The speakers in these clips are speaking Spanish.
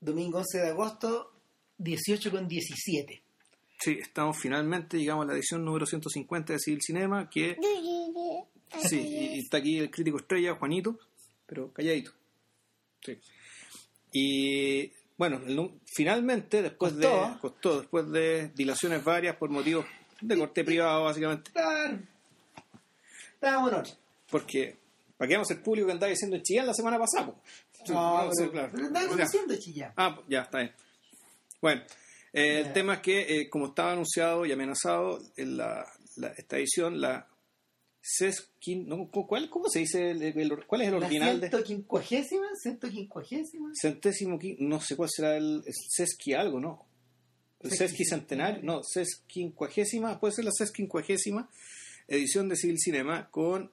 domingo 11 de agosto, 18 con 17. Sí, estamos finalmente, llegamos a la edición número 150 de Civil Cinema, que... Sí, y está aquí el crítico estrella, Juanito, pero calladito. Sí. Y bueno, finalmente, después de... Costó, después de dilaciones varias por motivos de corte privado, básicamente. Estábamos en Porque, ¿para qué vamos el público que andaba diciendo en Chillán la semana pasada? No, pero, claro. pero diciendo Chillán. Ah, ya, está bien. Bueno, eh, el tema es que, eh, como estaba anunciado y amenazado, en la, esta edición, la Sesquin, no, ¿cuál, ¿cómo se dice? ¿Cuál es el original? ¿La quincuagésima? ¿Ciento quincuagésima? Centésimo, no sé cuál será el, Sesqui algo, ¿no? El Sesqui centenario, no, Sesquincuagésima, puede ser la Sesquincuagésima edición de Civil Cinema con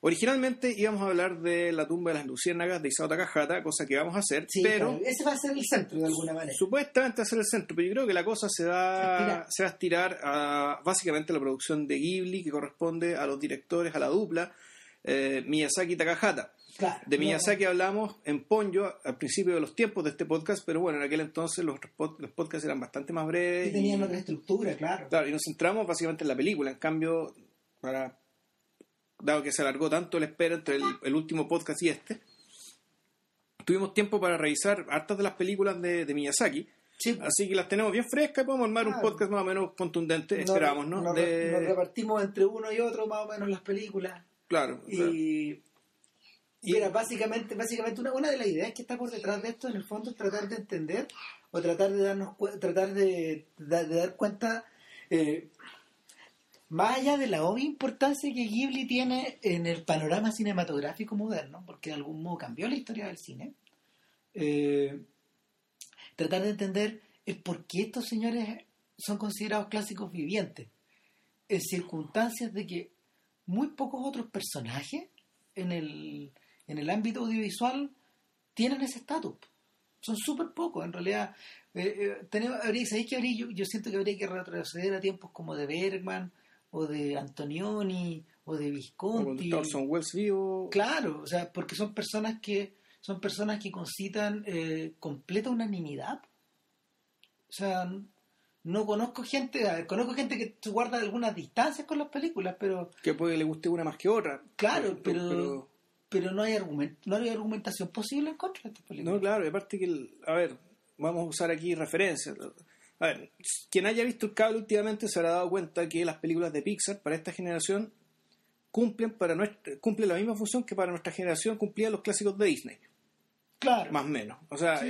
Originalmente íbamos a hablar de la tumba de las luciérnagas de Isao Takahata, cosa que vamos a hacer, pero... ese va a ser el centro de alguna manera. Supuestamente va a ser el centro, pero yo creo que la cosa se va, se va a estirar a básicamente la producción de Ghibli, que corresponde a los directores, a la dupla, eh, Miyazaki y Takahata. de Miyazaki hablamos en Ponyo al principio de los tiempos de este podcast, pero bueno, en aquel entonces los, los podcasts eran bastante más breves. Y tenían otra estructura, claro. Claro, y nos centramos básicamente en la película. En cambio, para dado que se alargó tanto la espera entre el, último podcast y este, tuvimos tiempo para revisar hartas de las películas de, Miyazaki. Así que las tenemos bien frescas y podemos armar un podcast más o menos contundente, esperamos, ¿no? Nos, repartimos entre uno y otro más o menos las películas. Claro. Y, y era básicamente, básicamente una, una de las ideas que está por detrás de esto, en el fondo, es tratar de entender o tratar de darnos tratar de, dar cuenta eh, más allá de la obvia importancia que Ghibli tiene en el panorama cinematográfico moderno, porque de algún modo cambió la historia del cine, eh, tratar de entender el por qué estos señores son considerados clásicos vivientes, en circunstancias de que muy pocos otros personajes en el, en el ámbito audiovisual tienen ese estatus. Son súper pocos, en realidad. Eh, eh, tenemos, habría, que habría, yo, yo siento que habría que retroceder a tiempos como de Bergman, o de Antonioni o de Visconti. O Orson Welles vivo. Claro, o sea, porque son personas que son personas que concitan eh, completa unanimidad. O sea, no conozco gente, conozco gente que guarda algunas distancias con las películas, pero que puede que le guste una más que otra. Claro, pero pero, no hay no hay argumentación posible en contra de estas películas. No, claro, y aparte que a ver, vamos a usar aquí referencias. A ver, quien haya visto el cable últimamente se habrá dado cuenta que las películas de Pixar para esta generación cumplen, para nuestra, cumplen la misma función que para nuestra generación cumplían los clásicos de Disney. Claro. Más o menos. O sea,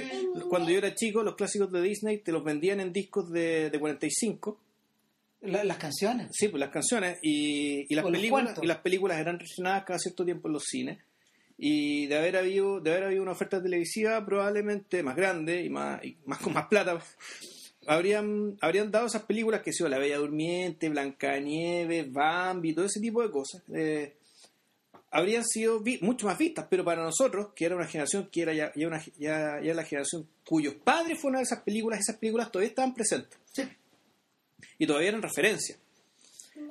cuando yo era chico, los clásicos de Disney te los vendían en discos de, de 45. las canciones. Sí, pues las canciones. Y, las películas, y las películas eran reseñadas cada cierto tiempo en los cines. Y de haber habido, de haber habido una oferta televisiva probablemente más grande y más, y más con más plata, habrían, habrían dado esas películas que son La Bella Durmiente, Blancanieves, Bambi, todo ese tipo de cosas. Eh, habrían sido mucho más vistas, pero para nosotros, que era una generación que era ya, ya, una, ya, ya la generación cuyos padres fueron a esas películas, esas películas todavía estaban presentes. Sí. Y todavía eran referencia.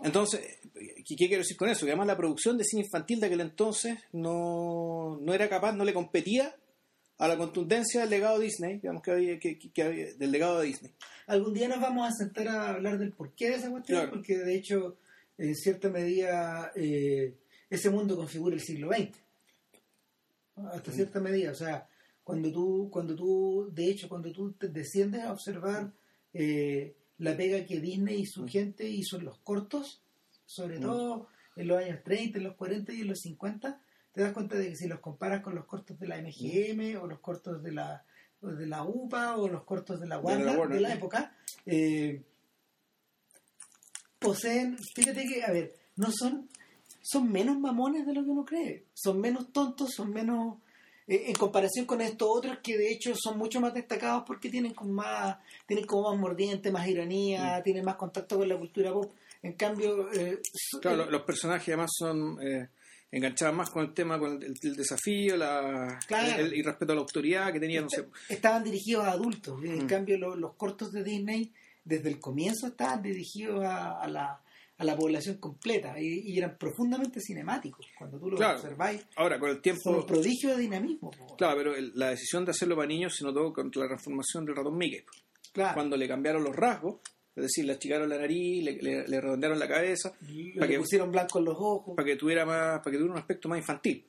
Entonces, ¿qué, quiero decir con eso? Que además la producción de cine infantil de aquel entonces no, no era capaz, no le competía a la contundencia del legado Disney, digamos que, había, que, del legado de Disney. Algún día nos vamos a sentar a hablar del porqué de esa cuestión, porque de hecho, en cierta medida, eh, ese mundo configura el siglo XX. Hasta cierta medida, o sea, cuando tú, cuando tú, de hecho, cuando tú te desciendes a observar eh, la pega que Disney y su mm. gente hizo en los cortos, sobre mm. todo en los años 30, en los 40 y en los 50, te das cuenta de que si los comparas con los cortos de la MGM o los cortos de la, de la UPA o los cortos de la Warner. de la, época, eh, poseen, fíjate que, a ver, no son, son menos mamones de lo que uno cree, son menos tontos, son menos, eh, en comparación con estos otros que de hecho son mucho más destacados porque tienen como más, tienen como más mordiente, más ironía, tienen más contacto con la cultura pop. En cambio, eh, claro, los personajes además son enganchaban más con el tema, con el, desafío la, y respeto a la autoridad que tenían. Estaban dirigidos a adultos, en mm. cambio los cortos de Disney desde el comienzo estaban dirigidos a, la, a la población completa y, eran profundamente cinemáticos cuando tú lo observáis. Ahora, con el tiempo. Son un prodigio de dinamismo. Claro, pero la decisión de hacerlo para niños se notó con la transformación del ratón Mickey. Claro. Cuando le cambiaron los rasgos, es decir, le achicaron la nariz, le, le, redondearon la cabeza, para que pusieron blanco en los ojos, para que tuviera más, para que tuviera un aspecto más infantil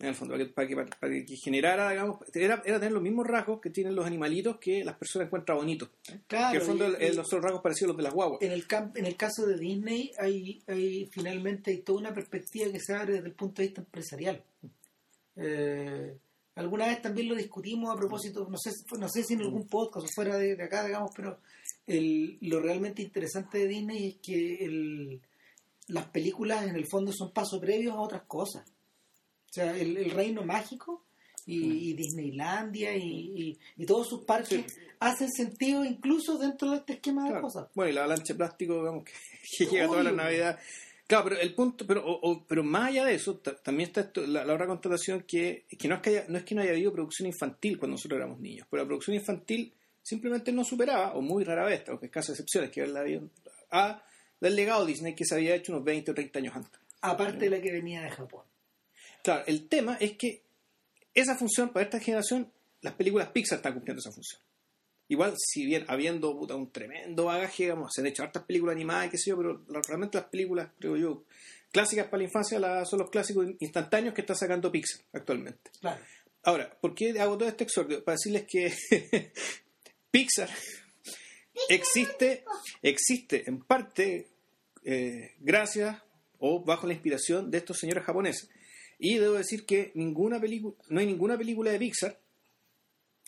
en el fondo, para que, para que, generara, digamos, era, era, tener los mismos rasgos que tienen los animalitos que las personas encuentran bonitos. Claro, que en el fondo los son rasgos parecidos a los de las guaguas. En el, en el caso de Disney hay, hay finalmente hay toda una perspectiva que se abre desde el punto de vista empresarial. Eh, alguna vez también lo discutimos a propósito, no sé, no sé si en algún podcast o fuera de, acá, digamos, pero el, lo realmente interesante de Disney es que el, las películas en el fondo son pasos previos a otras cosas. O sea, el, reino mágico y, mm. Disneylandia y, todos sus parques hacen sentido incluso dentro de este esquema de cosas. Bueno, y la avalancha de plástico, digamos, que, llega toda la Navidad. Claro, pero el punto, pero, pero más allá de eso, también está la, otra constatación que, que, no, es que haya, no es que no haya habido producción infantil cuando nosotros éramos niños, pero la producción infantil simplemente no superaba, o muy rara vez, aunque escasas excepciones que la a del legado Disney que se había hecho unos 20 o 30 años antes. Aparte de la que venía de Japón. Claro, el tema es que esa función, para esta generación, las películas Pixar están cumpliendo esa función. Igual, si bien habiendo un tremendo bagaje, digamos, se han hecho hartas películas animadas, qué sé yo, pero realmente las películas, creo yo, clásicas para la infancia son los clásicos instantáneos que está sacando Pixar actualmente. Claro. Ahora, ¿por qué hago todo este exordio? Para decirles que Pixar existe, existe en parte eh, gracias o bajo la inspiración de estos señores japoneses y debo decir que ninguna película, no hay ninguna película de Pixar,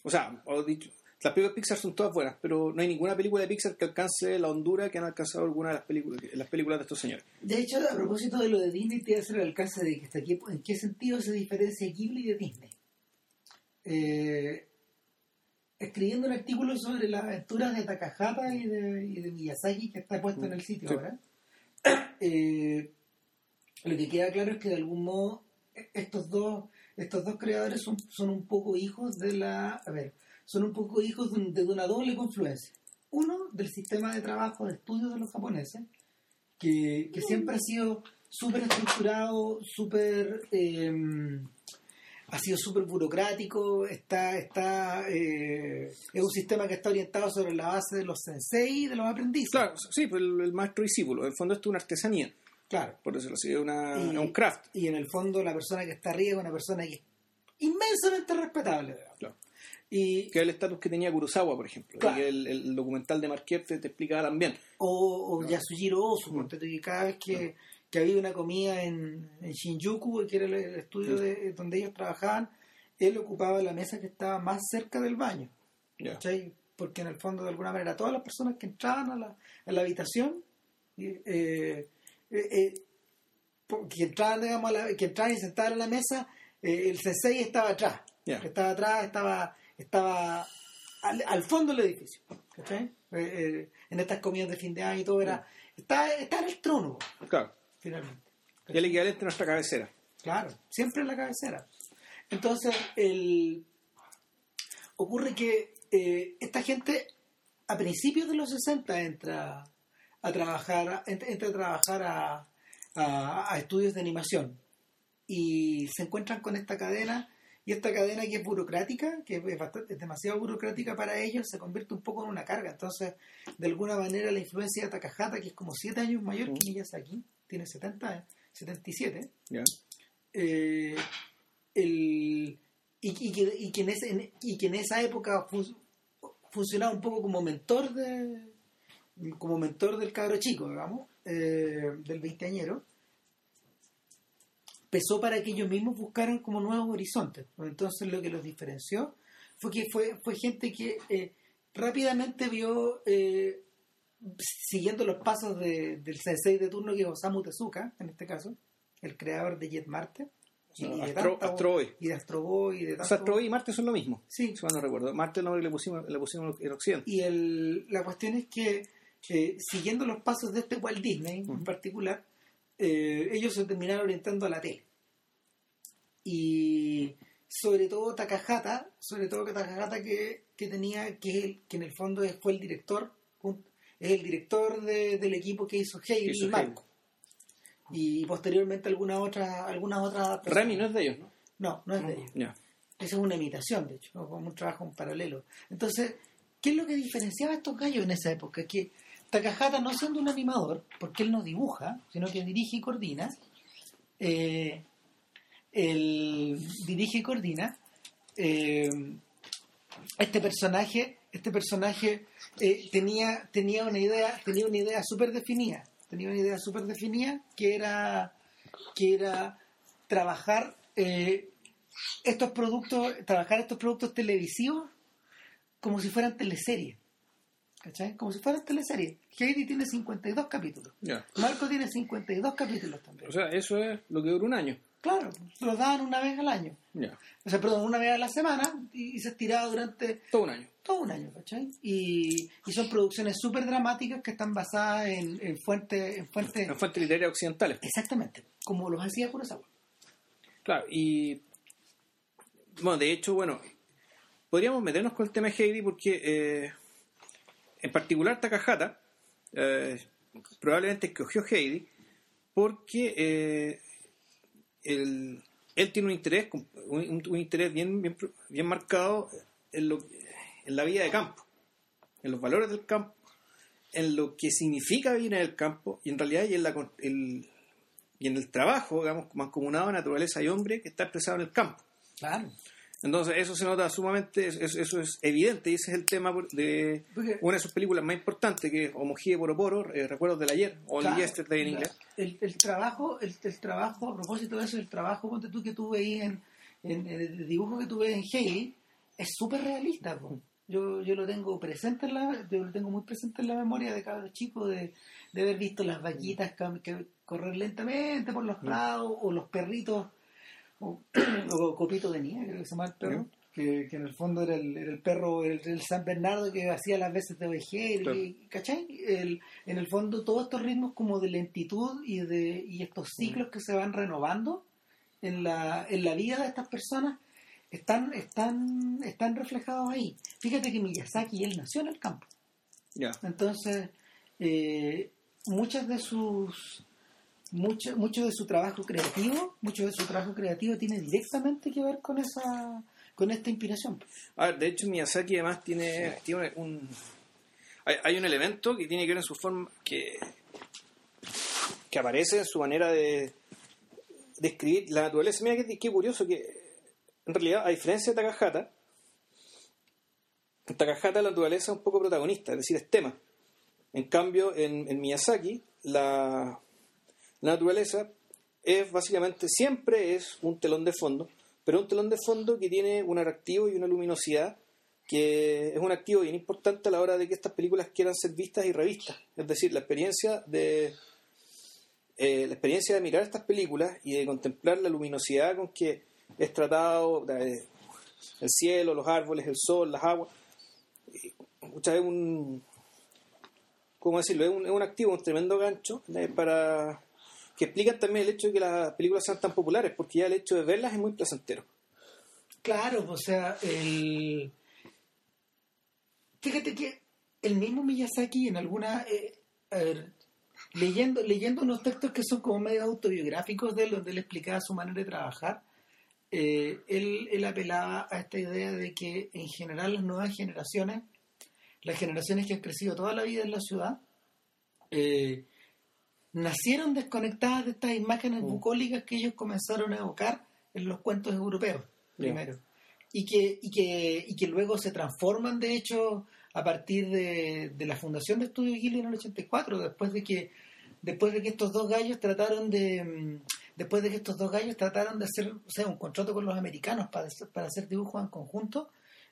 o sea, dicho, las películas de Pixar son todas buenas, pero no hay ninguna película de Pixar que alcance la hondura que han alcanzado algunas de las películas, las películas de estos señores. De hecho, a propósito de lo de Disney, te voy a hacer el alcance de que aquí, en qué sentido se diferencia Ghibli de Disney. Eh, escribiendo un artículo sobre las aventuras de Takahata y de, Miyazaki, que está puesto en el sitio ahora, eh, lo que queda claro es que de algún modo estos dos, estos dos creadores son, son un poco hijos de la, a ver, son un poco hijos de, una doble confluencia. Uno, del sistema de trabajo, de estudios de los japoneses, que, siempre ha sido súper estructurado, súper... Em, ha sido súper burocrático, está, está, eh, es un sistema que está orientado sobre la base de los sensei y de los aprendices. Claro, sí, pues el, el maestro discípulo, en el fondo esto es una artesanía. Claro. Por eso lo una, un craft. Y en el fondo la persona que está arriba es una persona que es inmensamente respetable. Claro. Y, que es el estatus que tenía Kurosawa, por ejemplo. Y el, documental de Marquette te, te explicaba también. O, o Yasujiro Ozu, mm. que cada vez que, que, había una comida en, en, Shinjuku, que era el, estudio de, donde ellos trabajaban, él ocupaba la mesa que estaba más cerca del baño. Porque en el fondo, de alguna manera, todas las personas que entraban a la, a la habitación eh, eh, eh, que entraban, digamos, que entraban y sentaban en la mesa, eh, el sensei estaba atrás. Estaba atrás, estaba, estaba al, fondo del edificio. en estas comidas de fin de año y todo era. Está, está en el trono. Claro. Finalmente. Y el equivalente a nuestra cabecera. Claro, siempre en la cabecera. Entonces, el, ocurre que esta gente a principios de los 60 entra a trabajar, entra a trabajar a, a, estudios de animación y se encuentran con esta cadena y esta cadena que es burocrática, que es, bastante, demasiado burocrática para ellos, se convierte un poco en una carga. Entonces, de alguna manera, la influencia de Takahata, que es como 7 años mayor que Miyazaki, tiene 70, 77, eh, el, y, y, que, y, que en ese, y que en esa época funcionaba un poco como mentor de, como mentor del cabro chico, digamos, eh, del veinteañero, pesó para que ellos mismos buscaran como nuevos horizontes. Entonces lo que los diferenció fue que fue, fue gente que eh, rápidamente vio, eh, siguiendo los pasos de, del sensei de turno que es Osamu Tezuka, en este caso, el creador de Jet Marte. Y, de Astro, Boy. Y de Astro Boy. Y de Astro Boy y Marte son lo mismo. Sí. Si no recuerdo. Marte no le pusimos, le pusimos en Occidente. Y el, la cuestión es que siguiendo los pasos de este Walt Disney en particular, eh, ellos se terminaron orientando a la tele. Y sobre todo Takahata, sobre todo Takahata que, que tenía, que, que en el fondo fue el director, es el director del equipo que hizo Heidi y Marco. Y posteriormente alguna otra, alguna otra Remy no es de ellos, ¿no? No, no es de ellos. Esa es una imitación, de hecho, como un trabajo en paralelo. Entonces, ¿qué es lo que diferenciaba a estos gallos en esa época? Que Takahata, no siendo un animador, porque él no dibuja, sino que dirige y coordina, eh, él dirige y coordina, eh, este personaje, este personaje eh, tenía, tenía una idea, tenía una idea súper definida, tenía una idea súper definida que era, que era trabajar eh, estos productos, trabajar estos productos televisivos como si fueran teleseries. ¿Cachai? Como si fueran teleseries. Heidi tiene 52 capítulos. Marco tiene 52 capítulos también. O sea, eso es lo que dura un año. Claro, lo daban una vez al año. O sea, perdón, una vez a la semana y, se estiraba durante... Todo un año. Todo un año, ¿cachai? Y, son producciones súper dramáticas que están basadas en, fuentes... En fuentes, en fuentes literarias occidentales. Exactamente, como los hacía Kurosawa. Claro, y... Bueno, de hecho, bueno, podríamos meternos con el tema de Heidi porque, eh, en particular, Takahata eh, probablemente escogió Heidi porque eh, él, tiene un interés, un, interés bien, bien, marcado en, lo, en la vida de campo, en los valores del campo, en lo que significa vivir en el campo y en realidad y en, la, el, y en el trabajo, digamos, mancomunado de naturaleza y hombre que está expresado en el campo. Claro. Entonces, eso se nota sumamente, eso, es evidente, y ese es el tema de una de sus películas más importantes, que es Homojie Poro eh, Recuerdos del Ayer, o claro, Yesterday en inglés. El, el trabajo, el, trabajo, a propósito de eso, el trabajo ponte tú que tú veis en, en, el dibujo que tú ves en Hey, es súper realista. Yo, yo lo tengo presente en la, yo lo tengo muy presente en la memoria de cada chico, de, de haber visto las vaquitas que, correr lentamente por los prados, o los perritos o, Copito de Nieve, creo que se llama el perro, que, en el fondo era el, el perro, el, San Bernardo que hacía las veces de ovejero, ¿cachai? El, en el fondo todos estos ritmos como de lentitud y, de, y estos ciclos que se van renovando en la, en la vida de estas personas están, están, están reflejados ahí. Fíjate que Miyazaki, él nació en el campo. Entonces, eh, muchas de sus mucho, mucho de su trabajo creativo, mucho de su trabajo creativo tiene directamente que ver con esa con esta inspiración. A ver, de hecho Miyazaki además tiene, tiene un hay, un elemento que tiene que ver en su forma que que aparece en su manera de, describir la naturaleza. Mira qué, curioso que en realidad a diferencia de Takahata en Takahata la naturaleza es un poco protagonista, es decir, es tema. En cambio, en, Miyazaki, la, la naturaleza es básicamente, siempre es un telón de fondo, pero un telón de fondo que tiene un atractivo y una luminosidad que es un activo bien importante a la hora de que estas películas quieran ser vistas y revistas. Es decir, la experiencia de eh, la experiencia de mirar estas películas y de contemplar la luminosidad con que es tratado el cielo, los árboles, el sol, las aguas. Muchas veces un, ¿cómo decirlo? Es un, es un activo, un tremendo gancho para que explican también el hecho de que las películas sean tan populares, porque ya el hecho de verlas es muy placentero. Claro, o sea, el... fíjate que el mismo Miyazaki en alguna... Eh, a ver, leyendo, leyendo unos textos que son como medio autobiográficos de él, donde él explicaba su manera de trabajar, eh, él, él apelaba a esta idea de que en general las nuevas generaciones, las generaciones que han crecido toda la vida en la ciudad, eh, nacieron desconectadas de estas imágenes mm. bucólicas que ellos comenzaron a evocar en los cuentos europeos, primero. Y, que, y, que, y que luego se transforman, de hecho, a partir de, la fundación de Estudio Ghibli en el 84, después de que después de que estos dos gallos trataron de mm, después de que estos dos gallos trataron de hacer o sea, un contrato con los americanos para, para hacer dibujos en conjunto,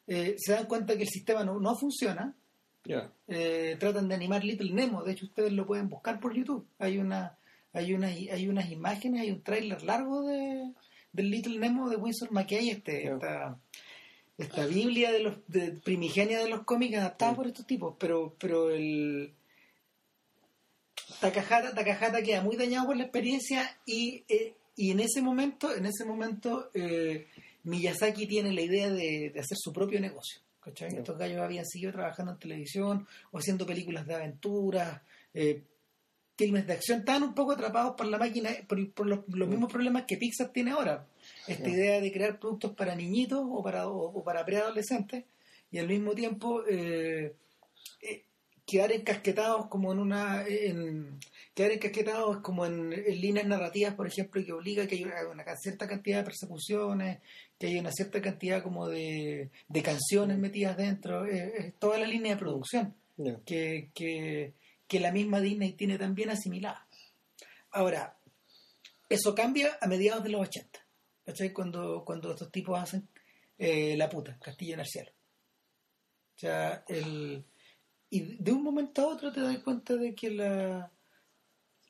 eh, se dan cuenta que el sistema no, no funciona. Eh, tratan de animar Little Nemo, de hecho ustedes lo pueden buscar por YouTube. Hay una hay una, hay unas imágenes, hay un tráiler largo de del Little Nemo de Winsor McKay, este, esta, esta Biblia de los de primigenia de los cómics adaptada por estos tipos, pero pero el Takahata, Takahata queda muy dañado por la experiencia y, eh, y en ese momento, en ese momento eh, Miyazaki tiene la idea de, de hacer su propio negocio Estos gallos habían seguido trabajando en televisión o haciendo películas de aventuras, eh, filmes de acción, estaban un poco atrapados por la máquina, por, los, mismos problemas que Pixar tiene ahora. Esta idea de crear productos para niñitos o para, o, para preadolescentes y al mismo tiempo eh, eh, quedar encasquetados como en una en, quedar encasquetados como en, líneas narrativas por ejemplo que obliga que haya una cierta cantidad de persecuciones que haya una cierta cantidad como de, canciones metidas dentro es toda la línea de producción que, que, que la misma Disney tiene también asimilada. Ahora eso cambia a mediados de los 80 ¿cachai? cuando cuando estos tipos hacen eh, la puta Castillo en el cielo. O sea el y de un momento a otro te das cuenta de que la,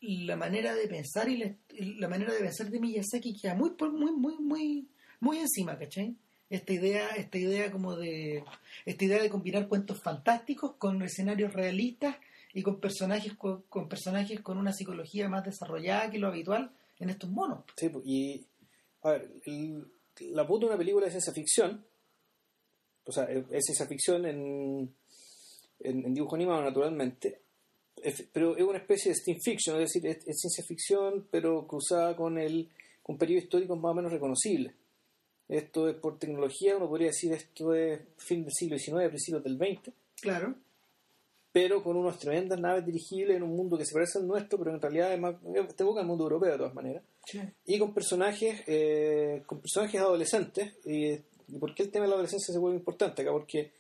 la manera de pensar y la, manera de pensar de Miyazaki queda muy, muy, muy, muy, muy encima, ¿cachai? Esta idea, esta idea como de, esta idea de combinar cuentos fantásticos con escenarios realistas y con personajes con, personajes con una psicología más desarrollada que lo habitual en estos monos. Sí, y a ver, la puta una película de ciencia ficción, o sea, es ciencia ficción en en, dibujo animado naturalmente, pero es una especie de steam fiction, es decir, es, ciencia ficción, pero cruzada con el con periodos históricos más o menos reconocibles. Esto es por tecnología, uno podría decir esto es fin del siglo XIX, principios del XX. Claro. Pero con unas tremendas naves dirigibles en un mundo que se parece al nuestro, pero en realidad es más, te evoca el mundo europeo de todas maneras. Y con personajes, eh, con personajes adolescentes. Y, ¿Y por qué el tema de la adolescencia se vuelve importante acá? Porque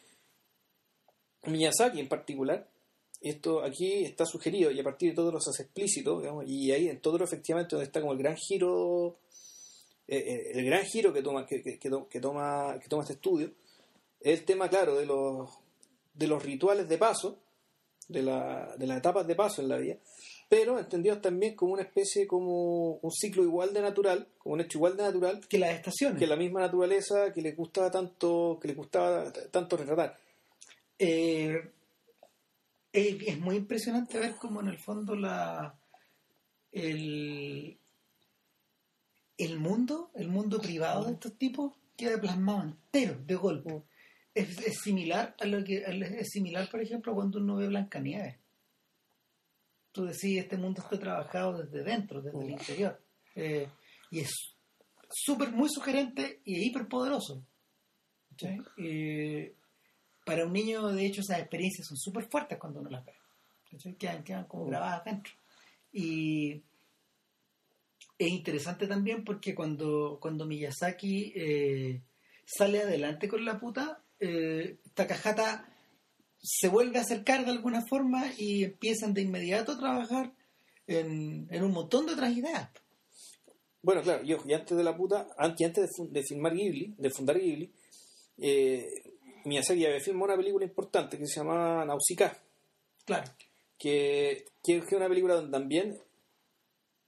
Miyazaki en particular, esto aquí está sugerido y a partir de todo lo hace explícito, y ahí en todo efectivamente donde está como el gran giro, eh, eh, el gran giro que toma, que, que, toma, que toma este estudio, es el tema, claro, de los, de los rituales de paso, de, la, de las etapas de paso en la vida, pero entendidos también como una especie, como un ciclo igual de natural, como un hecho igual de natural que las estaciones, que la misma naturaleza que le gustaba tanto, que le gustaba tanto retratar. Eh, es, muy impresionante ver cómo en el fondo la el, el mundo, el mundo privado de estos tipos queda plasmado entero, de golpe. Es, similar a lo que es similar, por ejemplo, cuando uno ve Blancanieves. Tú decís, este mundo está trabajado desde dentro, desde el interior. Eh, y es súper, muy sugerente y hiperpoderoso. ¿sí? Para un niño, de hecho, esas experiencias son súper fuertes cuando uno las ve. Quedan, quedan como grabadas dentro. Y es interesante también porque cuando, cuando Miyazaki eh, sale adelante con la puta, eh, Takahata se vuelve a acercar de alguna forma y empiezan de inmediato a trabajar en, un montón de otras ideas. Bueno, claro, yo y antes de la puta, antes, antes de, de filmar Ghibli, de fundar Ghibli, eh, Miyazaki había filmado una película importante que se llama Nausicaa. Claro. Que, que, es una película donde también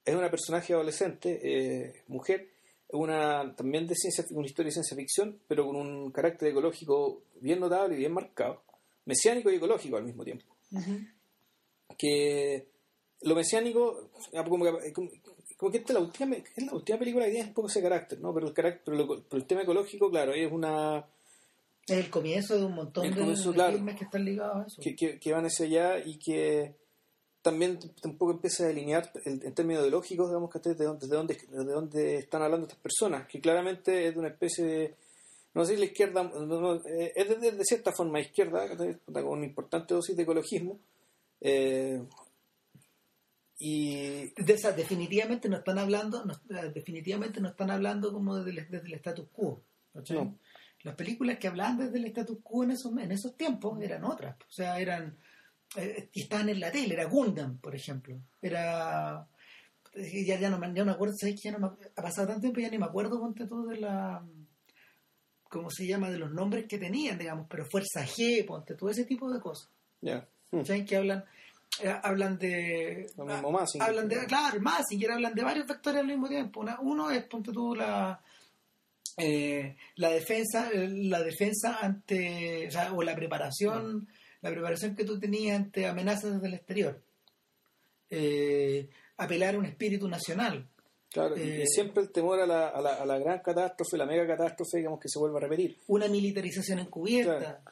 es una personaje adolescente, eh, mujer, una también de ciencia, una historia de ciencia ficción, pero con un carácter ecológico bien notable y bien marcado, mesiánico y ecológico al mismo tiempo. Que lo mesiánico, ah, como que, como, que esta es la última, es la última película que tiene un poco ese carácter, ¿no? Pero el carácter, pero el tema ecológico, claro, es una es el comienzo de un montón de, filmes que están ligados a eso. Que, van hacia allá y que también tampoco empieza a delinear en términos ideológicos, digamos, que desde dónde, desde, dónde, desde dónde están hablando estas personas, que claramente es de una especie de, no sé si la izquierda, eh, es de, cierta forma izquierda, con una importante dosis de ecologismo, eh, y definitivamente no están hablando eh, definitivamente no están hablando como desde el, status quo no las películas que hablaban desde el status quo en esos, en esos tiempos eran otras. O sea, eran. Eh, estaban en la tele, era Gundam, por ejemplo. Era. Ya, ya, no, ya no me acuerdo, ¿sabes que ya no me, ha pasado tanto tiempo ya ni me acuerdo, ponte todo de la. ¿Cómo se llama? De los nombres que tenían, digamos, pero Fuerza G, ponte todo ese tipo de cosas. Ya. ¿Saben que hablan? Eh, hablan de. Lo mismo más. Hablan de. Claro, más, y hablan de varios vectores al mismo tiempo. uno es, ponte tú, la eh, la defensa eh, la defensa ante o, la preparación la preparación que tú tenías ante amenazas desde el exterior eh, apelar a un espíritu nacional Claro, y eh, siempre el temor a la, a, la, a la, gran catástrofe, la mega catástrofe, digamos, que se vuelva a repetir. Una militarización encubierta.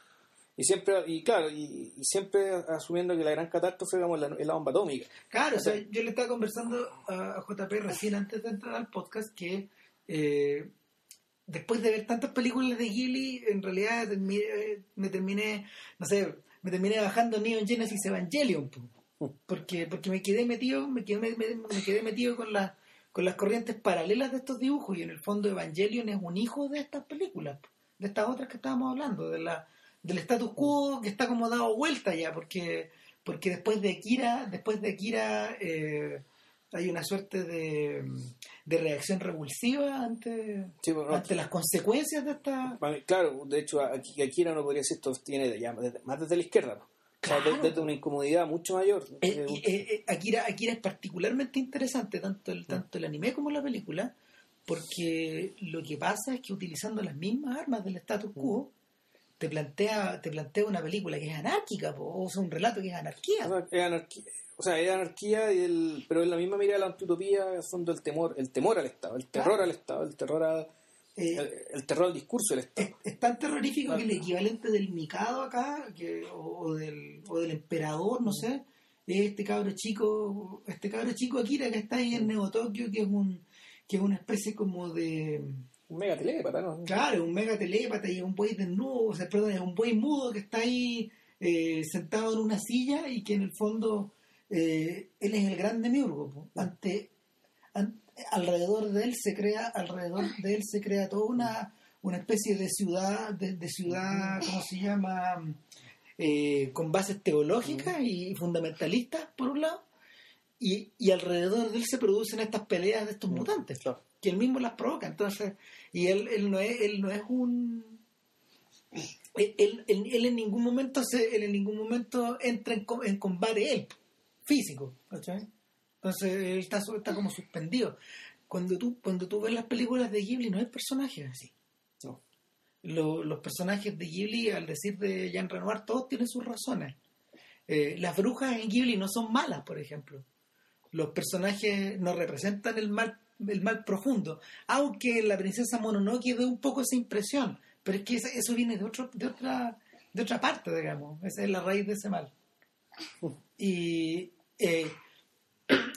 Y siempre, y claro, y, siempre asumiendo que la gran catástrofe digamos, es la bomba atómica. Claro, o sea, yo le estaba conversando a, JP recién antes de entrar al podcast que eh, después de ver tantas películas de Ghibli, en realidad me, me terminé, no sé, me terminé bajando Neon Genesis Evangelion. Mm. Porque, porque me quedé metido, me quedé, me, quedé metido con las con las corrientes paralelas de estos dibujos y en el fondo Evangelion es un hijo de estas películas, de estas otras que estábamos hablando, de la del status quo que está como dado vuelta ya, porque porque después de Akira, después de Akira eh, hay una suerte de, de reacción revulsiva ante, ante las consecuencias de esta... Claro, de hecho, Akira no podría ser esto, tiene ya, más desde la izquierda, desde una incomodidad mucho mayor. Eh, eh, Akira, Akira es particularmente interesante, tanto el, tanto el anime como la película, porque lo que pasa es que utilizando las mismas armas del status quo, te plantea te plantea una película que es anárquica o sea, un relato que es anarquía. O sea, es anarquía, o sea, es anarquía y el, pero en la misma mirada de la antutopía es fondo el temor el temor al Estado el terror al Estado el terror a, eh, el, terror al discurso del Estado. es, tan terrorífico que el equivalente del Mikado acá que, o, del, o del emperador no sé es este cabro chico este cabro chico Akira que está ahí en Neo Tokio que es un que es una especie como de un mega telépata, ¿no? Claro, un mega telépata y un buey desnudo, o sea, perdón, es un buey mudo que está ahí eh, sentado en una silla y que en el fondo eh, él es el gran demiurgo. Ante, alrededor de él se crea, alrededor de él se crea toda una, una especie de ciudad, de, ciudad, ¿cómo se llama? Eh, con bases teológicas y fundamentalistas, por un lado, y, y, alrededor de él se producen estas peleas de estos mutantes que él mismo las provoca. Entonces, y él, él, no, es, él no es un... Él, él, en ningún momento se, él en ningún momento entra en, en combate él, físico. Entonces él está, está como suspendido. Cuando tú, cuando tú ves las películas de Ghibli no hay personajes así. No. los personajes de Ghibli, al decir de Jean Renoir, todos tienen sus razones. Eh, las brujas en Ghibli no son malas, por ejemplo. Los personajes no representan el mal el mal profundo. Aunque la princesa Mononoke da un poco esa impresión, pero es que eso viene de, otro, de, otra, de otra parte, digamos. Esa es la raíz de ese mal. Y eh,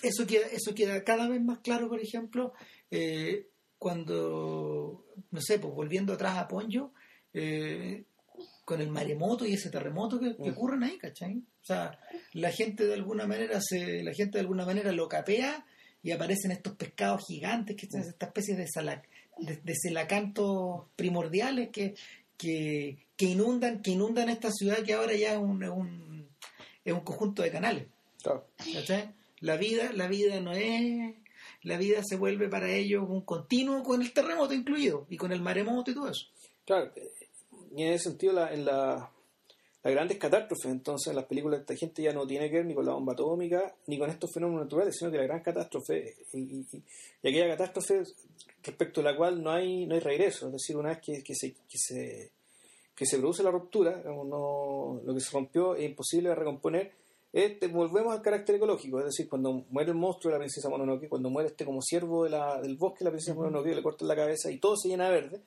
eso, queda, eso queda cada vez más claro, por ejemplo, eh, cuando, no sé, pues volviendo atrás a Ponyo, eh, con el maremoto y ese terremoto que, que, ocurren ahí, ¿cachai? O sea, la gente de alguna manera se, la gente de alguna manera lo capea y aparecen estos pescados gigantes, que son esta especie de, de, celacantos primordiales que, que, inundan que inundan esta ciudad que ahora ya es un, es un, conjunto de canales. La vida, la vida no es la vida se vuelve para ellos un continuo con el terremoto incluido y con el maremoto y todo eso. Claro, y en ese sentido la, en la las grandes catástrofes. Entonces, las películas de esta gente ya no tiene que ver ni con la bomba atómica ni con estos fenómenos naturales, sino que la gran catástrofe y, aquella catástrofe respecto a la cual no hay no hay regreso. Es decir, una vez que, que se, que se que se produce la ruptura, no, lo que se rompió es imposible de recomponer, este, volvemos al carácter ecológico, es decir, cuando muere el monstruo de la princesa Mononoke, cuando muere este como siervo de la, del bosque de la princesa Mononoke, le cortan la cabeza y todo se llena de verde,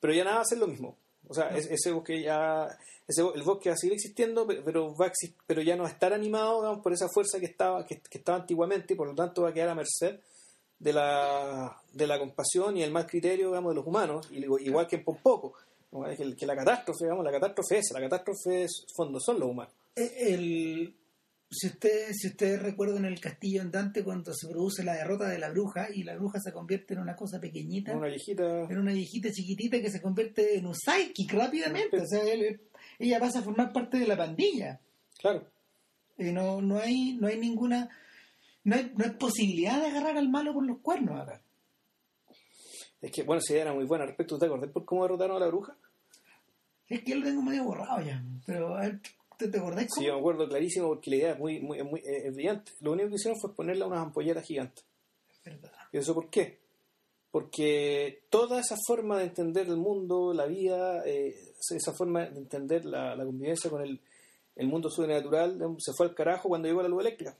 pero ya nada va a ser lo mismo. O sea, ese bosque ya el bosque va a seguir existiendo, pero, va pero ya no va a estar animado por esa fuerza que estaba, que, estaba antiguamente y por lo tanto va a quedar a merced de la, de la compasión y el mal criterio digamos, de los humanos, igual que en Pompoco. Que, que la catástrofe, digamos, la catástrofe es, la catástrofe es, fondo son los humanos. El, si ustedes si usted recuerdan el castillo andante cuando se produce la derrota de la bruja y la bruja se convierte en una cosa pequeñita, una viejita, en una viejita chiquitita que se convierte en un psychic rápidamente, o sea, él, ella pasa a formar parte de la pandilla. Claro. Y no, no hay, no hay ninguna, no hay, no hay posibilidad de agarrar al malo por los cuernos acá. Es que, bueno, si era muy buena respecto, ¿te acordás por cómo derrotaron a la bruja? Es que yo lo tengo medio borrado ya, pero ¿te, te acordás cómo? Sí, yo me acuerdo clarísimo porque la idea es muy, muy, muy brillante. Lo único que hicieron fue ponerle unas ampolletas gigantes. Es verdad. ¿Y eso por qué? Porque toda esa forma de entender el mundo, la vida, eh, esa forma de entender la, convivencia con el, mundo sobrenatural se fue al carajo cuando llegó la luz eléctrica.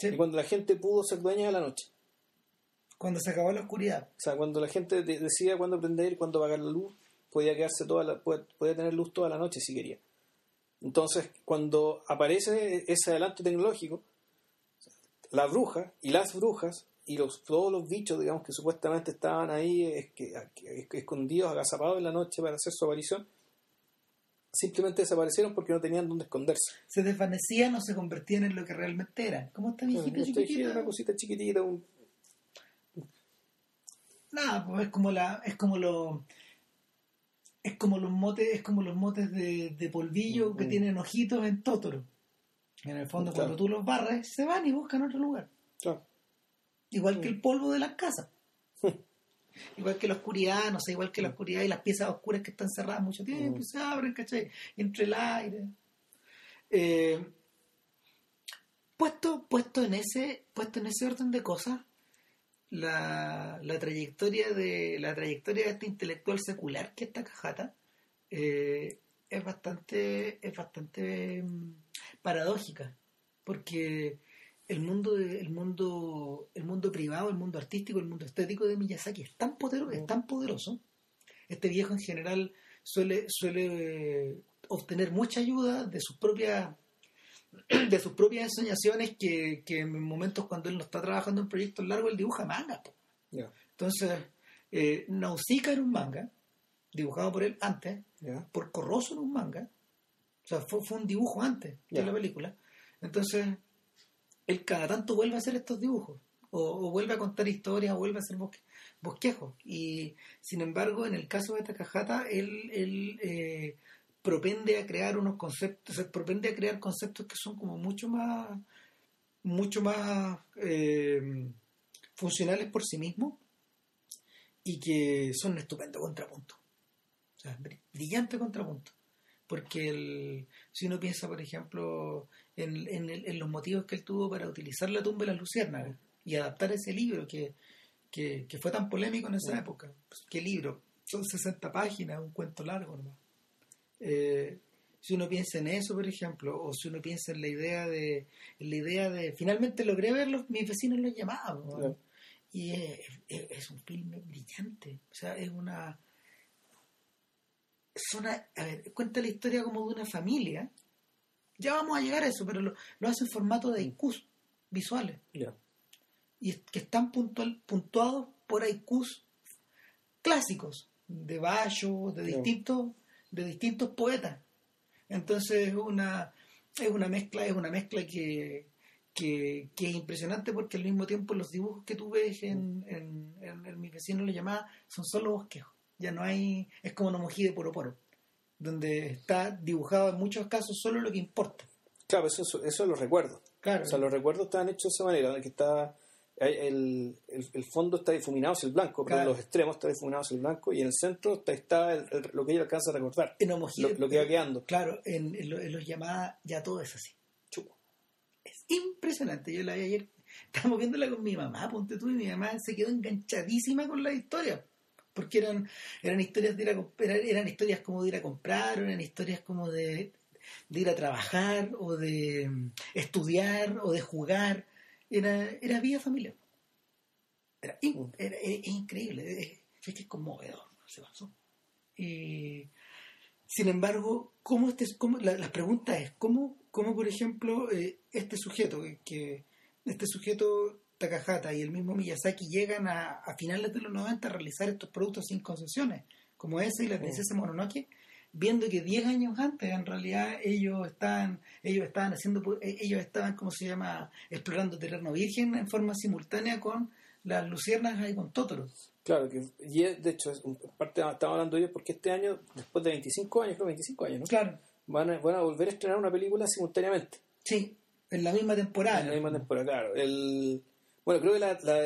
Y cuando la gente pudo ser dueña de la noche. Cuando se acabó la oscuridad. O sea, cuando la gente decía cuándo prender cuándo apagar la luz, podía quedarse toda la, podía tener luz toda la noche si quería. Entonces, cuando aparece ese adelanto tecnológico, la bruja y las brujas y los, todos los bichos, digamos, que supuestamente estaban ahí es que, escondidos, agazapados en la noche para hacer su aparición, simplemente desaparecieron porque no tenían dónde esconderse. Se desvanecían o se convertían en lo que realmente eran. ¿Cómo está viejita chiquitita? Una cosita chiquitita, un... Nada, pues es como la, es como lo es como los motes, es como los motes de, polvillo que tienen ojitos en Totoro. En el fondo, cuando tú los barres, se van y buscan otro lugar. Igual que el polvo de las casas. igual que la oscuridad, no sé, igual que la oscuridad y las piezas oscuras que están cerradas mucho tiempo, y se abren, ¿cachai? Entre el aire. Eh, puesto, puesto, en ese, puesto en ese orden de cosas, la, la, trayectoria de la trayectoria de este intelectual secular que está Cajata eh, es bastante es bastante mm, paradójica porque el mundo el mundo el mundo privado el mundo artístico el mundo estético de Miyazaki es tan poderoso es tan poderoso. Este viejo en general suele suele eh, obtener mucha ayuda de sus propias de sus propias ensoñaciones que, en momentos cuando él no está trabajando en proyectos largos él dibuja manga. Entonces, eh, Nausicaa era un manga, dibujado por él antes, por Corroso era un manga, o sea, fue, un dibujo antes de la película. Entonces, él cada tanto vuelve a hacer estos dibujos, o, vuelve a contar historias, o vuelve a hacer bosquejos. Y sin embargo, en el caso de Takahata, él, él eh, propende a crear unos conceptos, se propende a crear conceptos que son como mucho más, mucho más eh, funcionales por sí mismos y que son un estupendo contrapunto. O sea, brillante contrapunto. Porque el, si uno piensa, por ejemplo, en, en, los motivos que él tuvo para utilizar la tumba de las luciérnagas y adaptar ese libro que, que, fue tan polémico en esa época. Pues, ¿Qué libro? Son 60 páginas, un cuento largo nomás. Eh, si uno piensa en eso, por ejemplo, o si uno piensa en la idea de, la idea de, finalmente logré verlos, mis vecinos los llamaban, y es, un filme brillante, o sea, es una, es una, a ver, cuenta la historia como de una familia, ya vamos a llegar a eso, pero lo, hace en formato de haikus visuales, y que están puntual, puntuados por haikus clásicos, de Bayo, de distintos de distintos poetas. Entonces es una, es una mezcla, es una mezcla que, que, es impresionante porque al mismo tiempo los dibujos que tú ves en, en, mi vecino lo llamaba son solo bosquejos. Ya no hay, es como una mojí de poro poro, donde está dibujado en muchos casos solo lo que importa. Claro, eso, eso, lo recuerdo. Claro. O sea, los recuerdos están hechos de esa manera, que está el, el, fondo está difuminado hacia el blanco, pero en los extremos está difuminado hacia el blanco y en el centro está, está lo que ella alcanza a recordar. En lo, que va quedando. Claro, en, los llamadas ya todo es así. Es impresionante. Yo la vi ayer, estábamos viéndola con mi mamá, ponte tú, y mi mamá se quedó enganchadísima con la historia. Porque eran, eran historias de ir a, eran historias como de ir a comprar, eran historias como de, de ir a trabajar, o de mm, estudiar, o de jugar era, era vida familiar. Era, mm. era, increíble, es, es, es conmovedor, se pasó. sin embargo, ¿cómo este, cómo, la, la, pregunta es, ¿cómo, cómo por ejemplo, eh, este sujeto, que, este sujeto Takahata y el mismo Miyazaki llegan a, a finales de los 90 a realizar estos productos sin concesiones, como ese y la mm. princesa Mononoke, viendo que 10 años antes en realidad ellos estaban ellos estaban haciendo eh, ellos estaban como se llama explorando terreno virgen en forma simultánea con las luciernas y con Totoro claro que y de hecho es parte estamos hablando de ellos porque este año después de 25 años creo 25 años ¿no? claro. Van a, van a volver a estrenar una película simultáneamente. Sí en la misma temporada. En la misma temporada claro. El bueno creo que la la,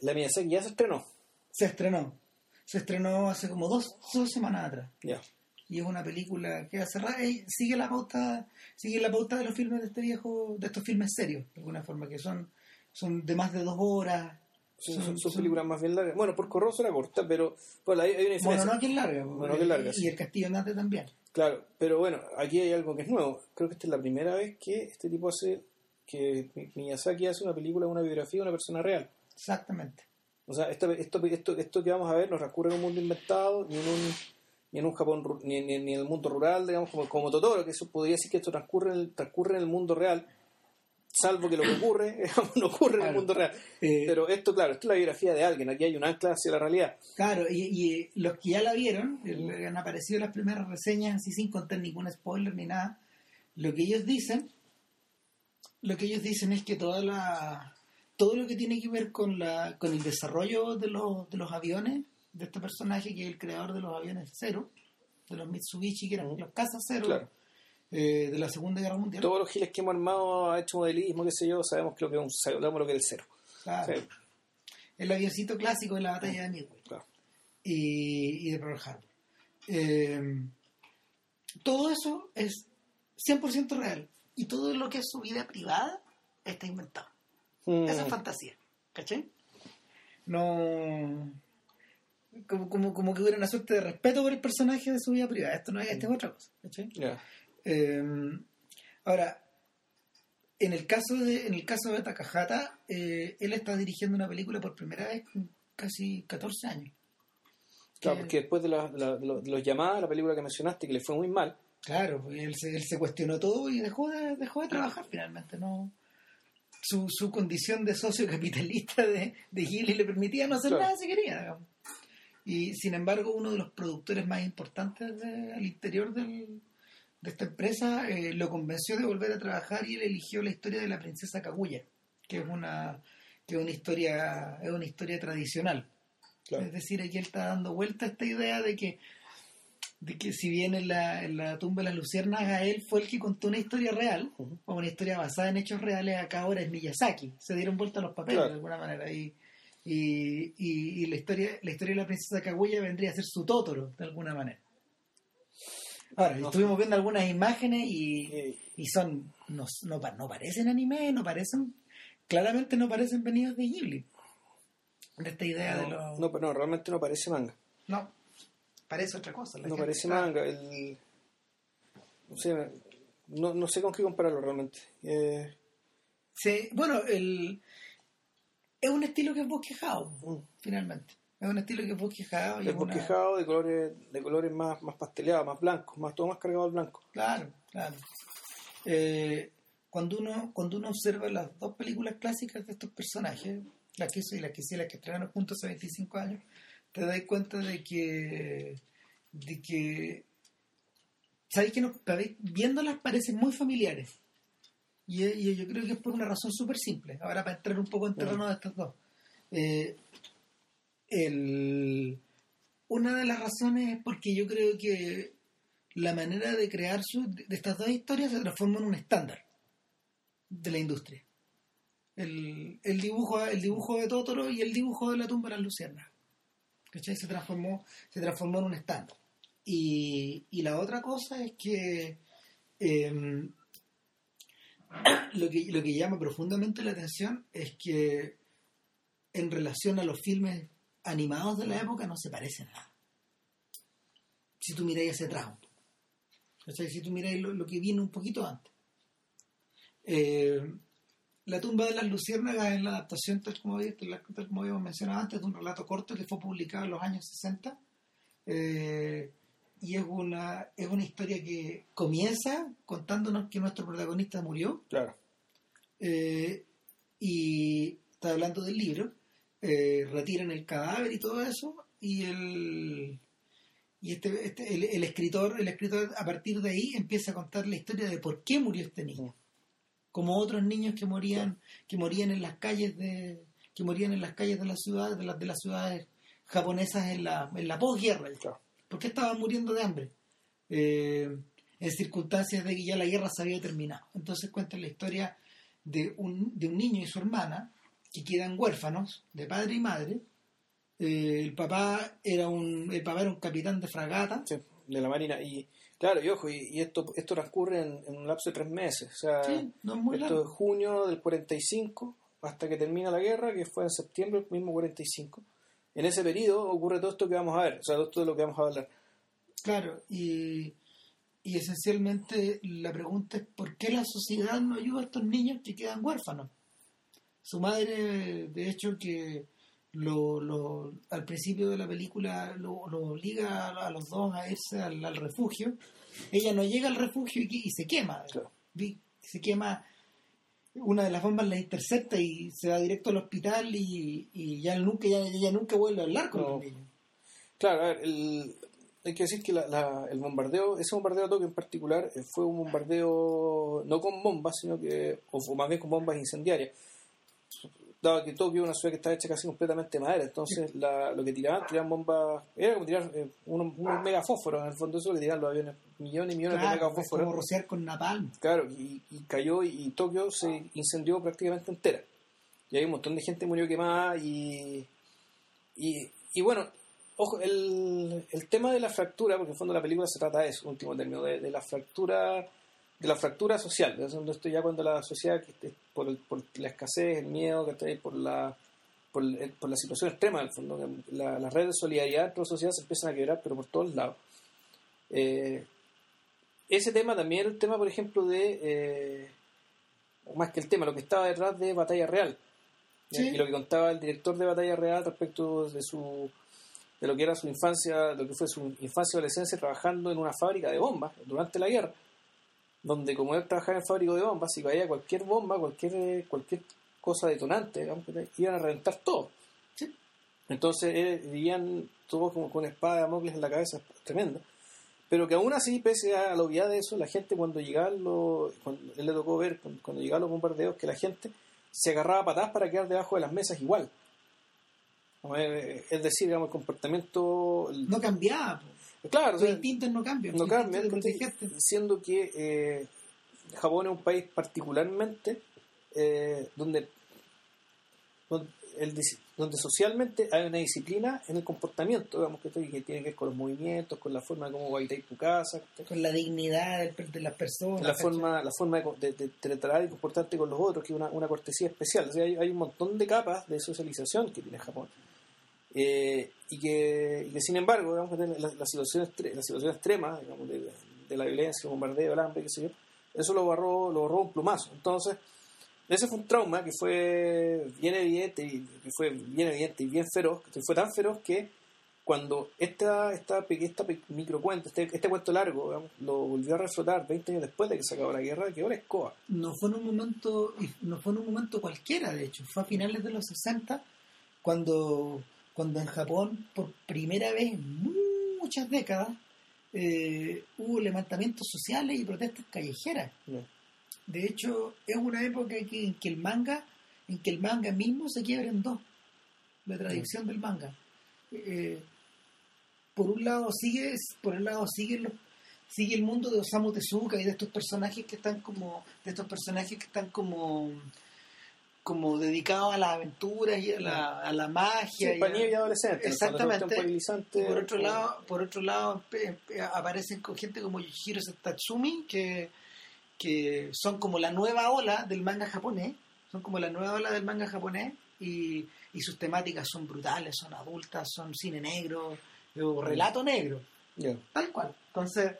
la Miyazaki ya se estrenó. Se estrenó. Se estrenó hace como dos, dos semanas atrás. Ya y es una película que hace sigue la pauta sigue la pauta de los filmes de este viejo de estos filmes serios de alguna forma que son son de más de dos horas. Son, películas más bien largas. Bueno por Corroso era corta pero bueno, hay, una bueno no que es larga, bueno, que larga y el Castillo Andante también. Claro pero bueno aquí hay algo que es nuevo. Creo que esta es la primera vez que este tipo hace que Miyazaki hace una película una biografía de una persona real. Exactamente. O sea, esto, esto, esto, esto que vamos a ver no transcurre en un mundo inventado, ni en un, ni en un Japón, ni, ni, en el mundo rural, digamos, como, como Totoro, que eso podría decir que esto transcurre en el, transcurre en el mundo real, salvo que lo que ocurre no ocurre en el mundo real. Eh, Pero esto, claro, esto es la biografía de alguien, aquí hay un ancla hacia la realidad. Claro, y, los que ya la vieron, han aparecido las primeras reseñas así sin contar ningún spoiler ni nada, lo que ellos dicen, lo que ellos dicen es que toda la todo lo que tiene que ver con la con el desarrollo de los, de los aviones de este personaje que es el creador de los aviones cero de los Mitsubishi que eran los casas cero eh, de la Segunda Guerra Mundial todos los giles que hemos armado ha hecho modelismo qué sé yo sabemos que lo que es un sabemos lo que es el cero claro. el avioncito clásico de la batalla de Midway y, y, de Pearl Harbor eh, todo eso es 100% real y todo lo que es su vida privada está inventado esa es mm. fantasía. ¿Cachai? No. Como, como, como, que hubiera una suerte de respeto por el personaje de su vida privada. Esto no es, esta es otra cosa. Em, ahora, en el caso de, en el caso de Takahata, eh, él está dirigiendo una película por primera vez con casi 14 años. Claro, porque después de, los llamados, la película que mencionaste, que le fue muy mal. Claro, él se, él se cuestionó todo y dejó de, dejó de trabajar finalmente. No, su, su condición de socio capitalista de, de Gilly le permitía no hacer nada si quería. Y sin embargo, uno de los productores más importantes al interior del, de esta empresa eh, lo convenció de volver a trabajar y él eligió la historia de la princesa Kaguya, que es una, que es una historia, es una historia tradicional. Es decir, aquí él está dando vuelta a esta idea de que de que si bien en la, en la tumba de las luciérnagas él fue el que contó una historia real, o una historia basada en hechos reales, acá ahora es Miyazaki. Se dieron vuelta los papeles de alguna manera. Y, y, y, la historia la historia de la princesa Kaguya vendría a ser su Totoro, de alguna manera. Ahora, estuvimos viendo algunas imágenes y, y son no, no, no, parecen anime, no parecen claramente no parecen venidos de Ghibli. De esta idea de los... No, pero no, realmente no parece manga. No, parece otra cosa. no parece manga. El, no, sé, no, sé con qué compararlo realmente. Eh, sí, bueno, el, es un estilo que es bosquejado, finalmente. Es un estilo que es bosquejado. es bosquejado de colores, de colores más, más pasteleados, más blancos, más todo más cargado al blanco. Claro, claro. Eh, cuando uno cuando uno observa las dos películas clásicas de estos personajes, la que hizo y la que hice, las que estrenaron juntos hace 25 años, te das cuenta de que de que sabéis que no, viéndolas parecen muy familiares y, yo creo que es por una razón súper simple ahora para entrar un poco en terreno de estas dos eh, una de las razones es porque yo creo que la manera de crear de estas dos historias se transforma en un estándar de la industria el, el dibujo el dibujo de Totoro y el dibujo de la tumba de las luciérnagas ¿cachai? Se transformó, se transformó en un estándar. Y, y la otra cosa es que, em, lo que lo que llama profundamente la atención es que en relación a los filmes animados de la época no se parecen nada. Si tú miráis hacia atrás, si tú miráis lo, lo, que viene un poquito antes. Eh, la tumba de las luciérnagas es la adaptación, tal como, habíamos mencionado antes, de un relato corto que fue publicado en los años 60. Eh, y es una, es una historia que comienza contándonos que nuestro protagonista murió. Claro. Eh, y está hablando del libro. Eh, retiran el cadáver y todo eso. Y el. Y este, este el, escritor, el escritor a partir de ahí empieza a contar la historia de por qué murió este niño como otros niños que morían que morían en las calles de que morían en las calles de la ciudad de las de las ciudades japonesas en la en la posguerra ¿por qué estaban muriendo de hambre? Eh, en circunstancias de que ya la guerra se había terminado entonces cuentan la historia de un, de un niño y su hermana que quedan huérfanos de padre y madre eh, el papá era un el papá era un capitán de fragata de la marina y Claro, y ojo, y, esto, esto transcurre en, un lapso de tres meses. O sea, esto es junio del 45 hasta que termina la guerra, que fue en septiembre del mismo 45. En ese periodo ocurre todo esto que vamos a ver, o sea, todo esto de lo que vamos a hablar. Claro, y, y esencialmente la pregunta es ¿por qué la sociedad no ayuda a estos niños que quedan huérfanos? Su madre, de hecho, que lo, lo, al principio de la película lo, obliga a, los dos a irse al, refugio. Ella no llega al refugio y, se quema. Se quema, una de las bombas la intercepta y se va directo al hospital y, ya nunca ya, nunca vuelve a hablar con los niños. Claro, a ver, hay que decir que el bombardeo, ese bombardeo de Tokio en particular, eh, fue un bombardeo no con bombas, sino que, o más bien con bombas incendiarias dado que Tokio es una ciudad que está hecha casi completamente de madera, entonces lo que tiraban, tiraban bombas, era como tirar eh, unos, megafósforos, en el fondo eso que tiraban los aviones, millones y millones de megafósforos. Como rociar con napalm. Claro, y, cayó y, Tokio se incendió prácticamente entera. Y hay un montón de gente murió quemada y, y, bueno, ojo, el, el tema de la fractura, porque en el fondo la película se trata de eso, último término, de la fractura de la fractura social, donde esto ya cuando la sociedad, por, por la escasez, el miedo, que por la, por, por, la situación extrema, del fondo, la, las redes de solidaridad entre las sociedades se empiezan a quebrar, pero por todos lados. Eh, ese tema también era el tema, por ejemplo, de, eh, más que el tema, lo que estaba detrás de Batalla Real. Y lo que contaba el director de Batalla Real respecto de su de lo que era su infancia, lo que fue su infancia y adolescencia trabajando en una fábrica de bombas durante la guerra donde como él trabajaba en el fábrico de bombas, si caía cualquier bomba, cualquier cualquier cosa detonante, iban a reventar todo. Entonces vivían todos como con espada de mocles en la cabeza, tremenda. Pero que aún así, pese a la obviedad de eso, la gente cuando llegaban los, cuando él le tocó ver, cuando, llegaban los bombardeos, que la gente se agarraba patadas para quedar debajo de las mesas igual. Es decir, digamos, el comportamiento... No cambiaba. Claro, los instintos no cambian. No cambian, siendo que eh, Japón es un país particularmente eh, donde, donde, socialmente hay una disciplina en el comportamiento, digamos, que, tiene que ver con los movimientos, con la forma de cómo va a tu casa. Con la dignidad de las personas. La forma, la forma de, de, tratar y comportarte con los otros, que es una, una cortesía especial. O sea, hay, hay un montón de capas de socialización que tiene Japón. Eh, y, que, sin embargo, la, situación, la situación extrema de, la violencia, el bombardeo, el hambre, qué sé yo, eso lo borró, lo un plumazo. Entonces, ese fue un trauma que fue bien evidente y que fue bien evidente y bien feroz, que fue tan feroz que cuando esta, esta, esta microcuento, este, este cuento largo, lo volvió a reflotar 20 años después de que se acabó la guerra, que ahora es coa. No fue en un momento, no fue en un momento cualquiera, de hecho, fue a finales de los 60 cuando cuando en Japón, por primera vez en muchas décadas, eh, hubo levantamientos sociales y protestas callejeras. De hecho, es una época en que el manga, en que el manga mismo se quiebra en dos, la tradición del manga. Eh, por un lado sigue, por un lado sigue, sigue el mundo de Osamu Tezuka y de estos personajes que están como, de estos personajes que están como como dedicado a la aventura y a la, a la magia. Sí, y, y adolescente. Exactamente. Por otro lado, por otro lado aparecen con gente como Yoshiro Tatsumi que, que son como la nueva ola del manga japonés, son como la nueva ola del manga japonés y, y sus temáticas son brutales, son adultas, son cine negro, o relato negro. Tal cual. Entonces,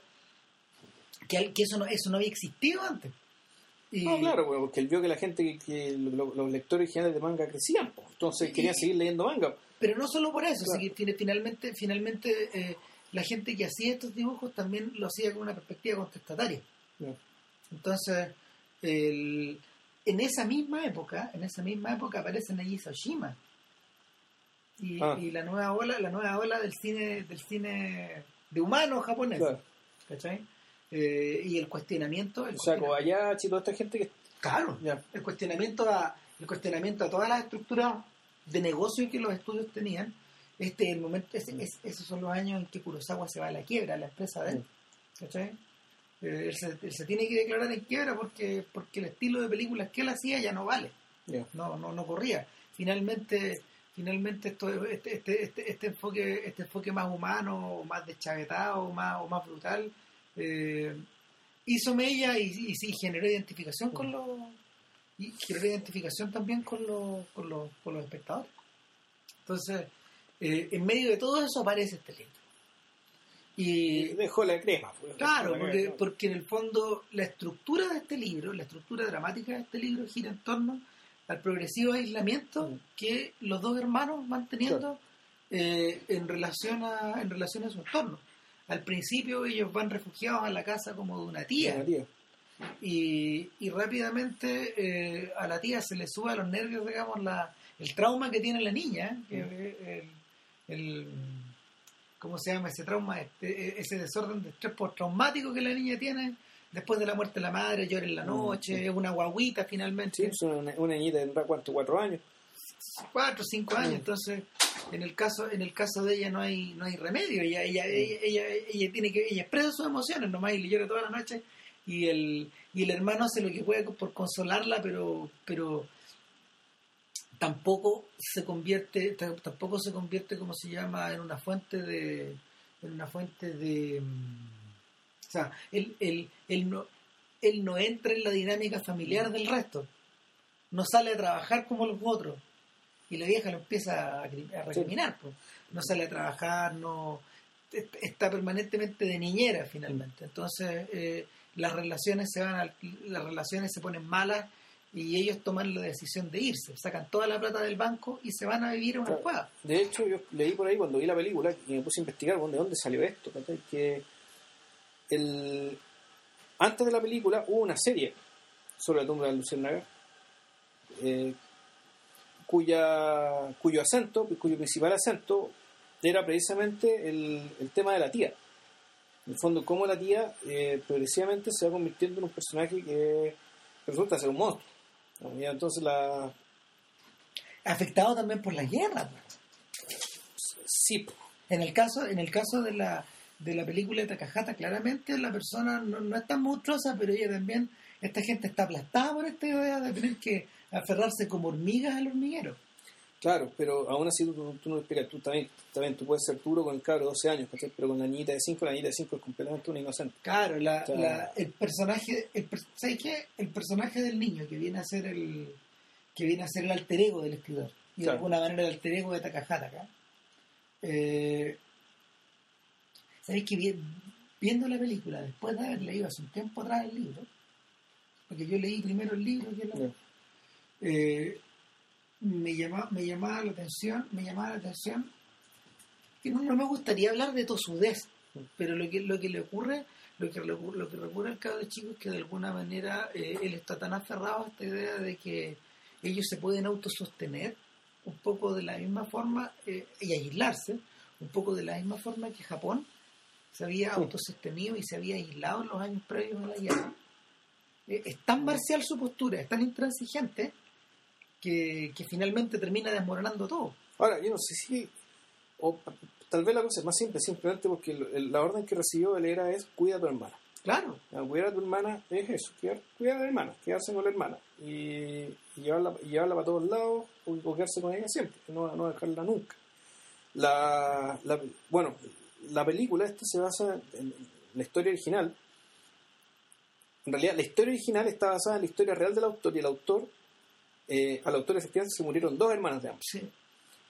que, que eso, no, eso no había existido antes. No, claro, porque él vio que la gente, que, los, lectores originales de manga crecían, entonces quería seguir leyendo manga. Pero no solo por eso, finalmente, finalmente eh, la gente que hacía estos dibujos también lo hacía con una perspectiva contestataria. Entonces, en esa misma época, en esa misma época aparece Nagisa Oshima. Y, ah. y, la nueva ola, la nueva ola del cine, del cine de humanos japonés. ¿Cachai? Eh, y el cuestionamiento. El o sea, Kobayashi, toda esta gente que. Claro, el cuestionamiento a el cuestionamiento a todas las estructuras de negocio que los estudios tenían. Este el momento, esos son los años en que Kurosawa se va a la quiebra, la empresa de él. ¿Cachai? Eh, él, se, tiene que declarar en quiebra porque porque el estilo de películas que él hacía ya no vale. No, no, no corría. Finalmente, finalmente esto, este, este, este, este, enfoque, este enfoque más humano, más deschavetado, más, o más brutal, eh, hizo mella y, y, generó identificación con los y generó identificación también con los, con los, con los espectadores. Entonces, eh, en medio de todo eso aparece este libro. Y dejó la crema. Pues, claro, porque, porque en el fondo la estructura de este libro, la estructura dramática de este libro gira en torno al progresivo aislamiento mm. que los dos hermanos van teniendo eh, en, relación a, en relación a su entorno. Al principio ellos van refugiados en la casa como de una tía. Y, y, rápidamente eh, a la tía se le sube a los nervios, digamos, la, el trauma que tiene la niña, que mm. el, ¿cómo se llama ese trauma? Este, ese desorden de estrés postraumático que la niña tiene después de la muerte de la madre, llora en la mm, noche, es una guaguita finalmente. Sí, es una, una niñita de cuánto, cuatro años. Cuatro, cinco años, mm. entonces en el caso en el caso de ella no hay no hay remedio. Ella ella, ella, ella, tiene que ella expresa sus emociones nomás y le llora toda la noche. Y el y el hermano hace lo que puede por consolarla pero pero tampoco se convierte tampoco se convierte como se llama en una fuente de en una fuente de mm, o sea él, él, él no él no entra en la dinámica familiar del resto. No sale a trabajar como los otros y la vieja lo empieza a, recriminar pues. no sale a trabajar no está permanentemente de niñera finalmente. Entonces eh, las relaciones se van las relaciones se ponen malas y ellos toman la decisión de irse, sacan toda la plata del banco y se van a vivir a una cueva. De hecho, yo leí por ahí cuando vi la película y me puse a investigar de dónde salió esto, que el, antes de la película hubo una serie sobre la tumba de Luciérnaga eh, cuya, cuyo acento, cuyo principal acento era precisamente el, el tema de la tía. En el fondo, cómo la tía eh, progresivamente se va convirtiendo en un personaje que resulta ser un monstruo entonces la... Afectado también por la guerra. Sí. En el caso, en el caso de la, de la película de Takahata, claramente la persona no, es tan monstruosa, pero ella también, esta gente está aplastada por esta idea de tener que aferrarse como hormigas al hormiguero. Claro, pero aún así tú, no lo explicas, tú también, también tú puedes ser duro con el cabro de 12 años, pero con la niñita de 5, la niñita de 5 es completamente un inocente. Claro, la, el personaje, el, ¿sabes qué? El personaje del niño que viene a ser el que viene a ser el alter ego del escritor, y de alguna manera el alter ego de Takahata acá. Eh, ¿Sabéis que viendo la película, después de haber leído hace un tiempo atrás el libro, porque yo leí primero el libro que la, eh, me llama, me llamaba la atención, me llamaba la atención que no, me gustaría hablar de tosudez, pero lo que, lo que le ocurre, lo que, lo, que ocurre al cabo de chico es que de alguna manera eh, él está tan aferrado a esta idea de que ellos se pueden autosostener un poco de la misma forma eh, y aislarse, un poco de la misma forma que Japón se había autosostenido y se había aislado en los años previos a la guerra. Eh, es tan marcial su postura, es tan intransigente que, finalmente termina desmoronando todo. Ahora, yo no sé si, o tal vez la cosa es más simple, simplemente porque la orden que recibió él era es cuida a tu hermana. Claro. cuidar a tu hermana es eso, cuidar, cuidar a la hermana, quedarse con la hermana y, llevarla, llevarla para todos lados o, quedarse con ella siempre, no, no dejarla nunca. La, la, bueno, la película esta se basa en la historia original. En realidad, la historia original está basada en la historia real del autor y el autor eh, al autor efectivamente se murieron dos hermanas de ambos.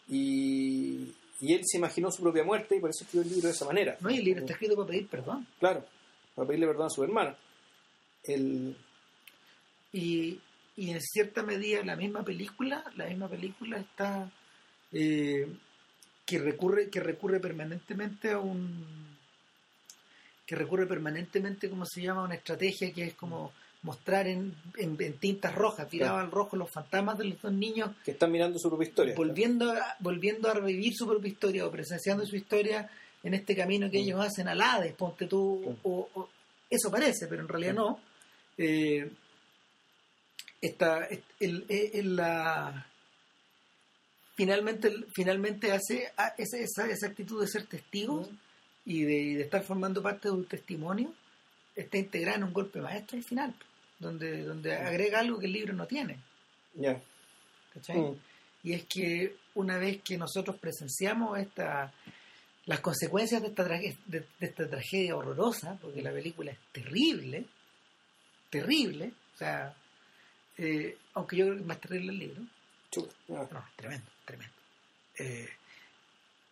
Y, él se imaginó su propia muerte y por eso escribió el libro de esa manera. No, y el libro está escrito para pedir perdón. Claro, para pedirle perdón a su hermana. El... Y, y en cierta medida la misma película, la misma película está eh, que recurre, que recurre permanentemente a un que recurre permanentemente, como se llama, a una estrategia que es como mostrar en, en, tintas rojas, tirado al rojo los fantasmas de los dos niños que están mirando su propia historia. Volviendo a, volviendo a revivir su propia historia o presenciando su historia en este camino que mm. ellos hacen al Hades, ponte tú, o, eso parece, pero en realidad no. Eh, esta, el, el, la, finalmente, finalmente hace esa, esa, actitud de ser testigo mm. y de, de, estar formando parte de un testimonio, está integrada en un golpe maestro al final donde, donde agrega algo que el libro no tiene. Ya. Mm. Y es que una vez que nosotros presenciamos esta, las consecuencias de esta, de, esta tragedia horrorosa, porque la película es terrible, terrible, o sea, eh, aunque yo creo que es más terrible el libro. No, tremendo, tremendo. Eh,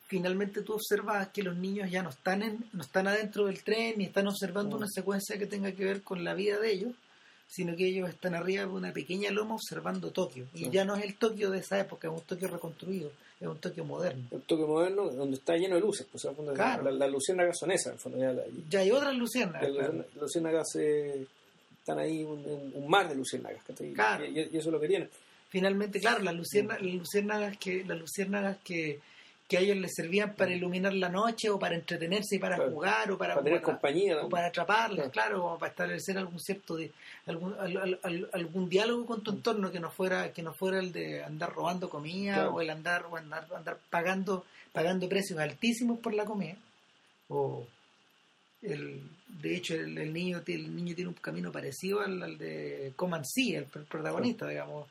finalmente tú observas que los niños ya no están en, no están adentro del tren ni están observando mm. una secuencia que tenga que ver con la vida de ellos, sino que ellos están arriba de una pequeña loma observando Tokio. Y ya no es el Tokio de esa época, es un Tokio reconstruido, es un Tokio moderno. Un Tokio moderno donde está lleno de luces, pues, claro. las la luciérnagas son esas, ya, hay otras luciérnagas. Las luciérnagas eh, están ahí, un, un, mar de luciérnagas, claro. y, eso es lo que tienen. Finalmente, claro, las luciérnagas, las luciérnagas que... Las luciérnagas que que a ellos les servían para iluminar la noche o para entretenerse y para jugar o para, para tener compañía o para atraparlas, claro. o para establecer algún cierto de algún algún diálogo con tu entorno que no fuera que no fuera el de andar robando comida o el andar o andar, andar pagando pagando precios altísimos por la comida o el, de hecho el, niño el niño tiene un camino parecido al, de Coman sí el, protagonista digamos.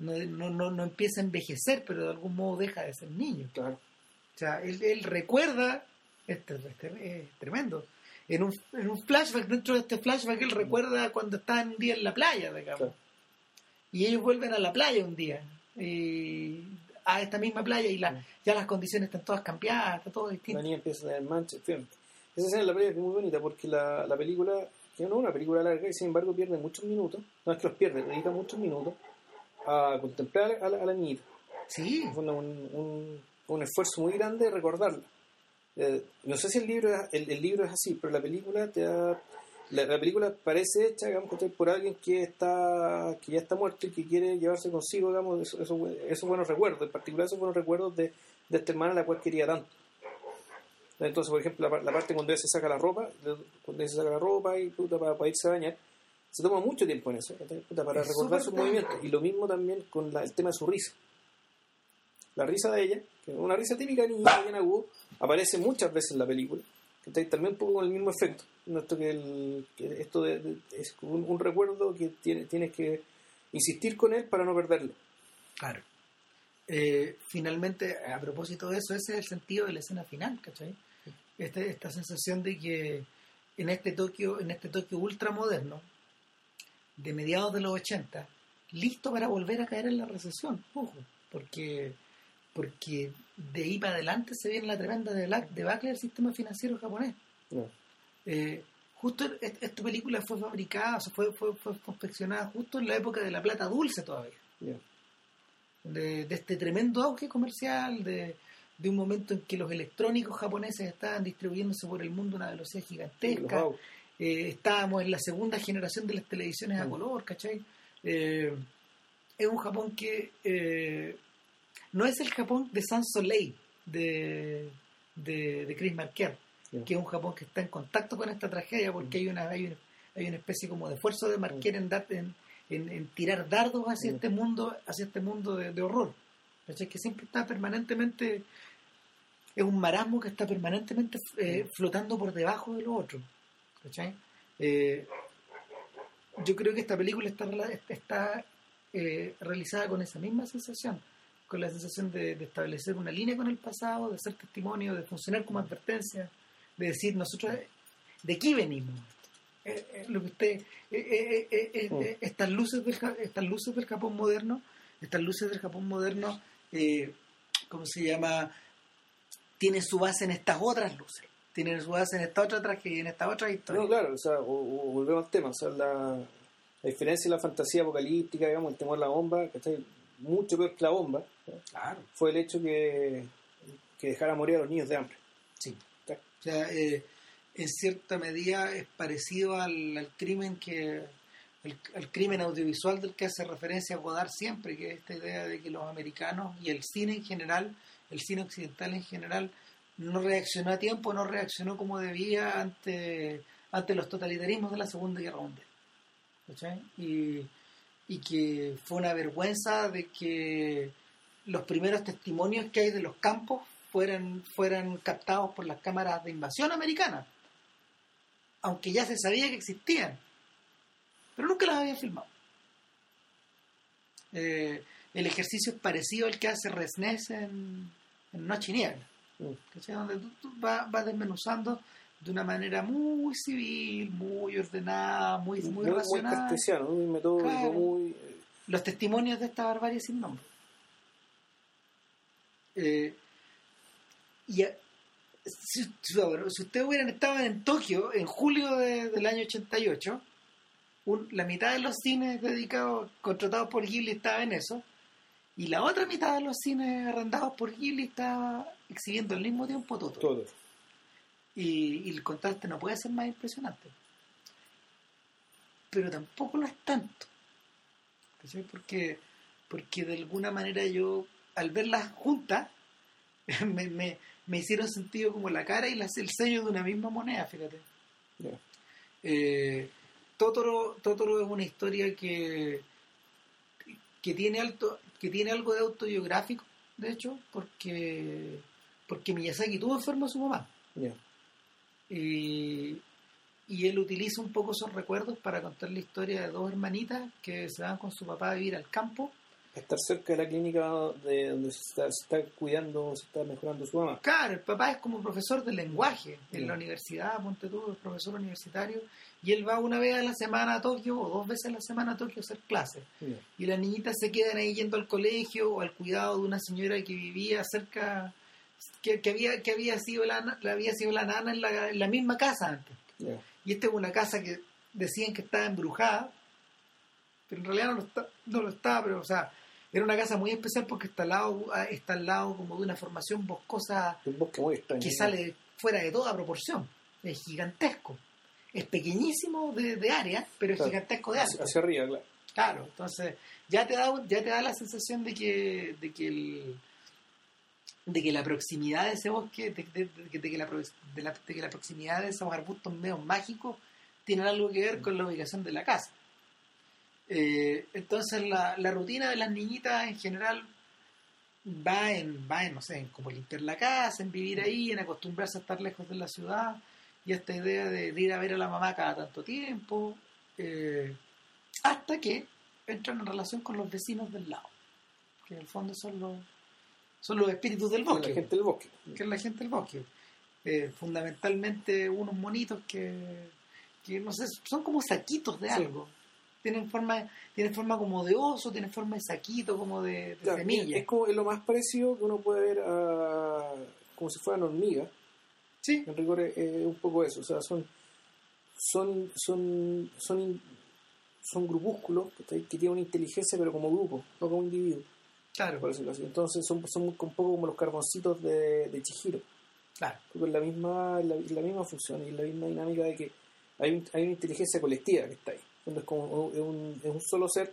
No, no, no, no empieza a envejecer pero de algún modo deja de ser niño. Claro sea, él, recuerda, es tremendo, en un, en un flashback, dentro de este flashback, él recuerda cuando está un día en la playa, digamos. Y ellos vuelven a la playa un día, y a esta misma playa, y la, ya las condiciones están todas cambiadas, está todo distinto. La niña empieza a tener manchas, Esa escena en la playa es muy bonita porque la, la película, que no es una película larga, y sin embargo pierde muchos minutos, no es que los pierde, dedica muchos minutos a contemplar a la, a la niñita. Sí. un, un, un esfuerzo muy grande de recordarla. Eh, no sé si el libro, es, el, libro es así, pero la película te da, la, película parece hecha digamos, por alguien que está que ya está muerto y que quiere llevarse consigo digamos, esos, esos, buenos recuerdos, en particular esos buenos recuerdos de, de esta hermana a la cual quería tanto. Entonces, por ejemplo, la, parte cuando ella se saca la ropa, cuando ella se saca la ropa y puta, para, irse a bañar, se toma mucho tiempo en eso, para recordar sus movimientos. Y lo mismo también con el tema de su risa. La risa de ella una risa típica de niña bien agudo, aparece muchas veces en la película. También un poco con el mismo efecto. Esto, que el, esto de, es un, recuerdo que tiene, tienes que insistir con él para no perderlo. Claro. Eh, finalmente, a propósito de eso, ese es el sentido de la escena final, ¿cachai? Este, esta sensación de que en este Tokio, en este Tokio ultramoderno, de mediados de los 80, listo para volver a caer en la recesión, ojo, porque porque de ahí para adelante se viene la tremenda debacle del sistema financiero japonés. Eh, justo esta película fue fabricada, fue, fue, confeccionada justo en la época de la plata dulce todavía. De, este tremendo auge comercial, de, un momento en que los electrónicos japoneses estaban distribuyéndose por el mundo a una velocidad gigantesca. Eh, estábamos en la segunda generación de las televisiones a mm. color, ¿cachai? Eh, es un Japón que no es el Japón de Sans Soleil de, de, Chris Marker, que es un Japón que está en contacto con esta tragedia porque hay, una, hay, una, hay una especie como de esfuerzo de Marker en, en, en, tirar dardos hacia este mundo hacia este mundo de, horror. Que siempre está permanentemente es un marasmo que está permanentemente eh, flotando por debajo de lo otro. Eh, yo creo que esta película está, está eh, realizada con esa misma sensación con la sensación de, establecer una línea con el pasado, de ser testimonio, de funcionar como advertencia, de decir nosotros de aquí venimos. Eh, eh, lo que usted, eh, mm. estas luces del estas luces del Japón moderno, estas luces del Japón moderno, ¿cómo se llama? Tienen su base en estas otras luces tienen su base en esta otra tragedia, en esta otra historia. No, claro, o sea, volvemos al tema, o sea, la, la diferencia y la fantasía apocalíptica, digamos, el temor a la bomba, que está mucho peor que la bomba, claro. fue el hecho que, que dejara morir a los niños de hambre. Sí. O sea, eh, en cierta medida es parecido al, crimen que el, crimen audiovisual del que hace referencia Godard siempre, que es esta idea de que los americanos y el cine en general, el cine occidental en general, no reaccionó a tiempo, no reaccionó como debía ante, ante los totalitarismos de la Segunda Guerra Mundial. Y, y que fue una vergüenza de que los primeros testimonios que hay de los campos fueran, fueran captados por las cámaras de invasión americanas, aunque ya se sabía que existían, pero nunca las habían filmado. Eh, el ejercicio es parecido al que hace Resnes en, en Noche y Niebla, mm. donde tú, vas, desmenuzando de una manera muy civil, muy ordenada, muy, muy, muy racional. Muy muy metódico, muy... Eh, Los testimonios de esta barbarie sin nombre. Eh, y si, si, ustedes hubieran estado en Tokio en julio del año 88, la mitad de los cines dedicados, contratados por Ghibli estaba en eso, y la otra mitad de los cines arrendados por Ghibli estaba exhibiendo al mismo tiempo todo. Todo. Y, y el contraste no puede ser más impresionante. Pero tampoco lo es tanto. Porque, porque de alguna manera yo, al verlas juntas, me, me, hicieron sentido como la cara y el sello de una misma moneda, fíjate. Eh, Totoro, Totoro es una historia que, que tiene alto, que tiene algo de autobiográfico, de hecho, porque porque Miyazaki tuvo enfermo a su mamá. Y, y él utiliza un poco esos recuerdos para contar la historia de dos hermanitas que se van con su papá a vivir al campo. Estar cerca de la clínica de donde se está, cuidando, se está mejorando su mamá. Claro, el papá es como profesor de lenguaje en la universidad, ponte tú, es profesor universitario, y él va una vez a la semana a Tokio o dos veces a la semana a Tokio a hacer clases. Y las niñitas se quedan ahí yendo al colegio o al cuidado de una señora que vivía cerca, que, había, que había, sido la, había sido la nana en la, en la misma casa antes. Y esta es una casa que decían que estaba embrujada, pero en realidad no lo, está, no lo estaba, pero o sea, era una casa muy especial porque está al lado, está al lado como de una formación boscosa que sale fuera de toda proporción. Es gigantesco. Es pequeñísimo de, área, pero es gigantesco de alto. Hacia arriba, claro. Claro, entonces ya te da, ya te da la sensación de que, de que el, de que la proximidad de ese bosque, de, que, la, de, que la proximidad de esos arbustos medio mágicos tiene algo que ver con la ubicación de la casa. Eh, entonces la, rutina de las niñitas en general va en, va en, no sé, en como limpiar la casa, en vivir ahí, en acostumbrarse a estar lejos de la ciudad, y esta idea de, ir a ver a la mamá cada tanto tiempo, eh, hasta que entran en relación con los vecinos del lado, que en el fondo son los son los espíritus del bosque. La gente del bosque. Que es la gente del bosque. Eh, fundamentalmente unos monitos que, que, no sé, son como saquitos de algo. Tienen forma, tienen forma como de oso, tienen forma de saquito, como de, semilla. Es, como lo más parecido que uno puede ver a, como si fueran hormigas. Sí. En rigor es, un poco eso. O sea, son son son son, son grupúsculos que, que tienen una inteligencia pero como grupo, no como individuo. Claro. Por decirlo así. Entonces son, son un poco como los carboncitos de, de Chihiro. Claro. Porque la misma, la, la, misma función y la misma dinámica de que hay, hay una inteligencia colectiva que está ahí. Es como es un, es un solo ser,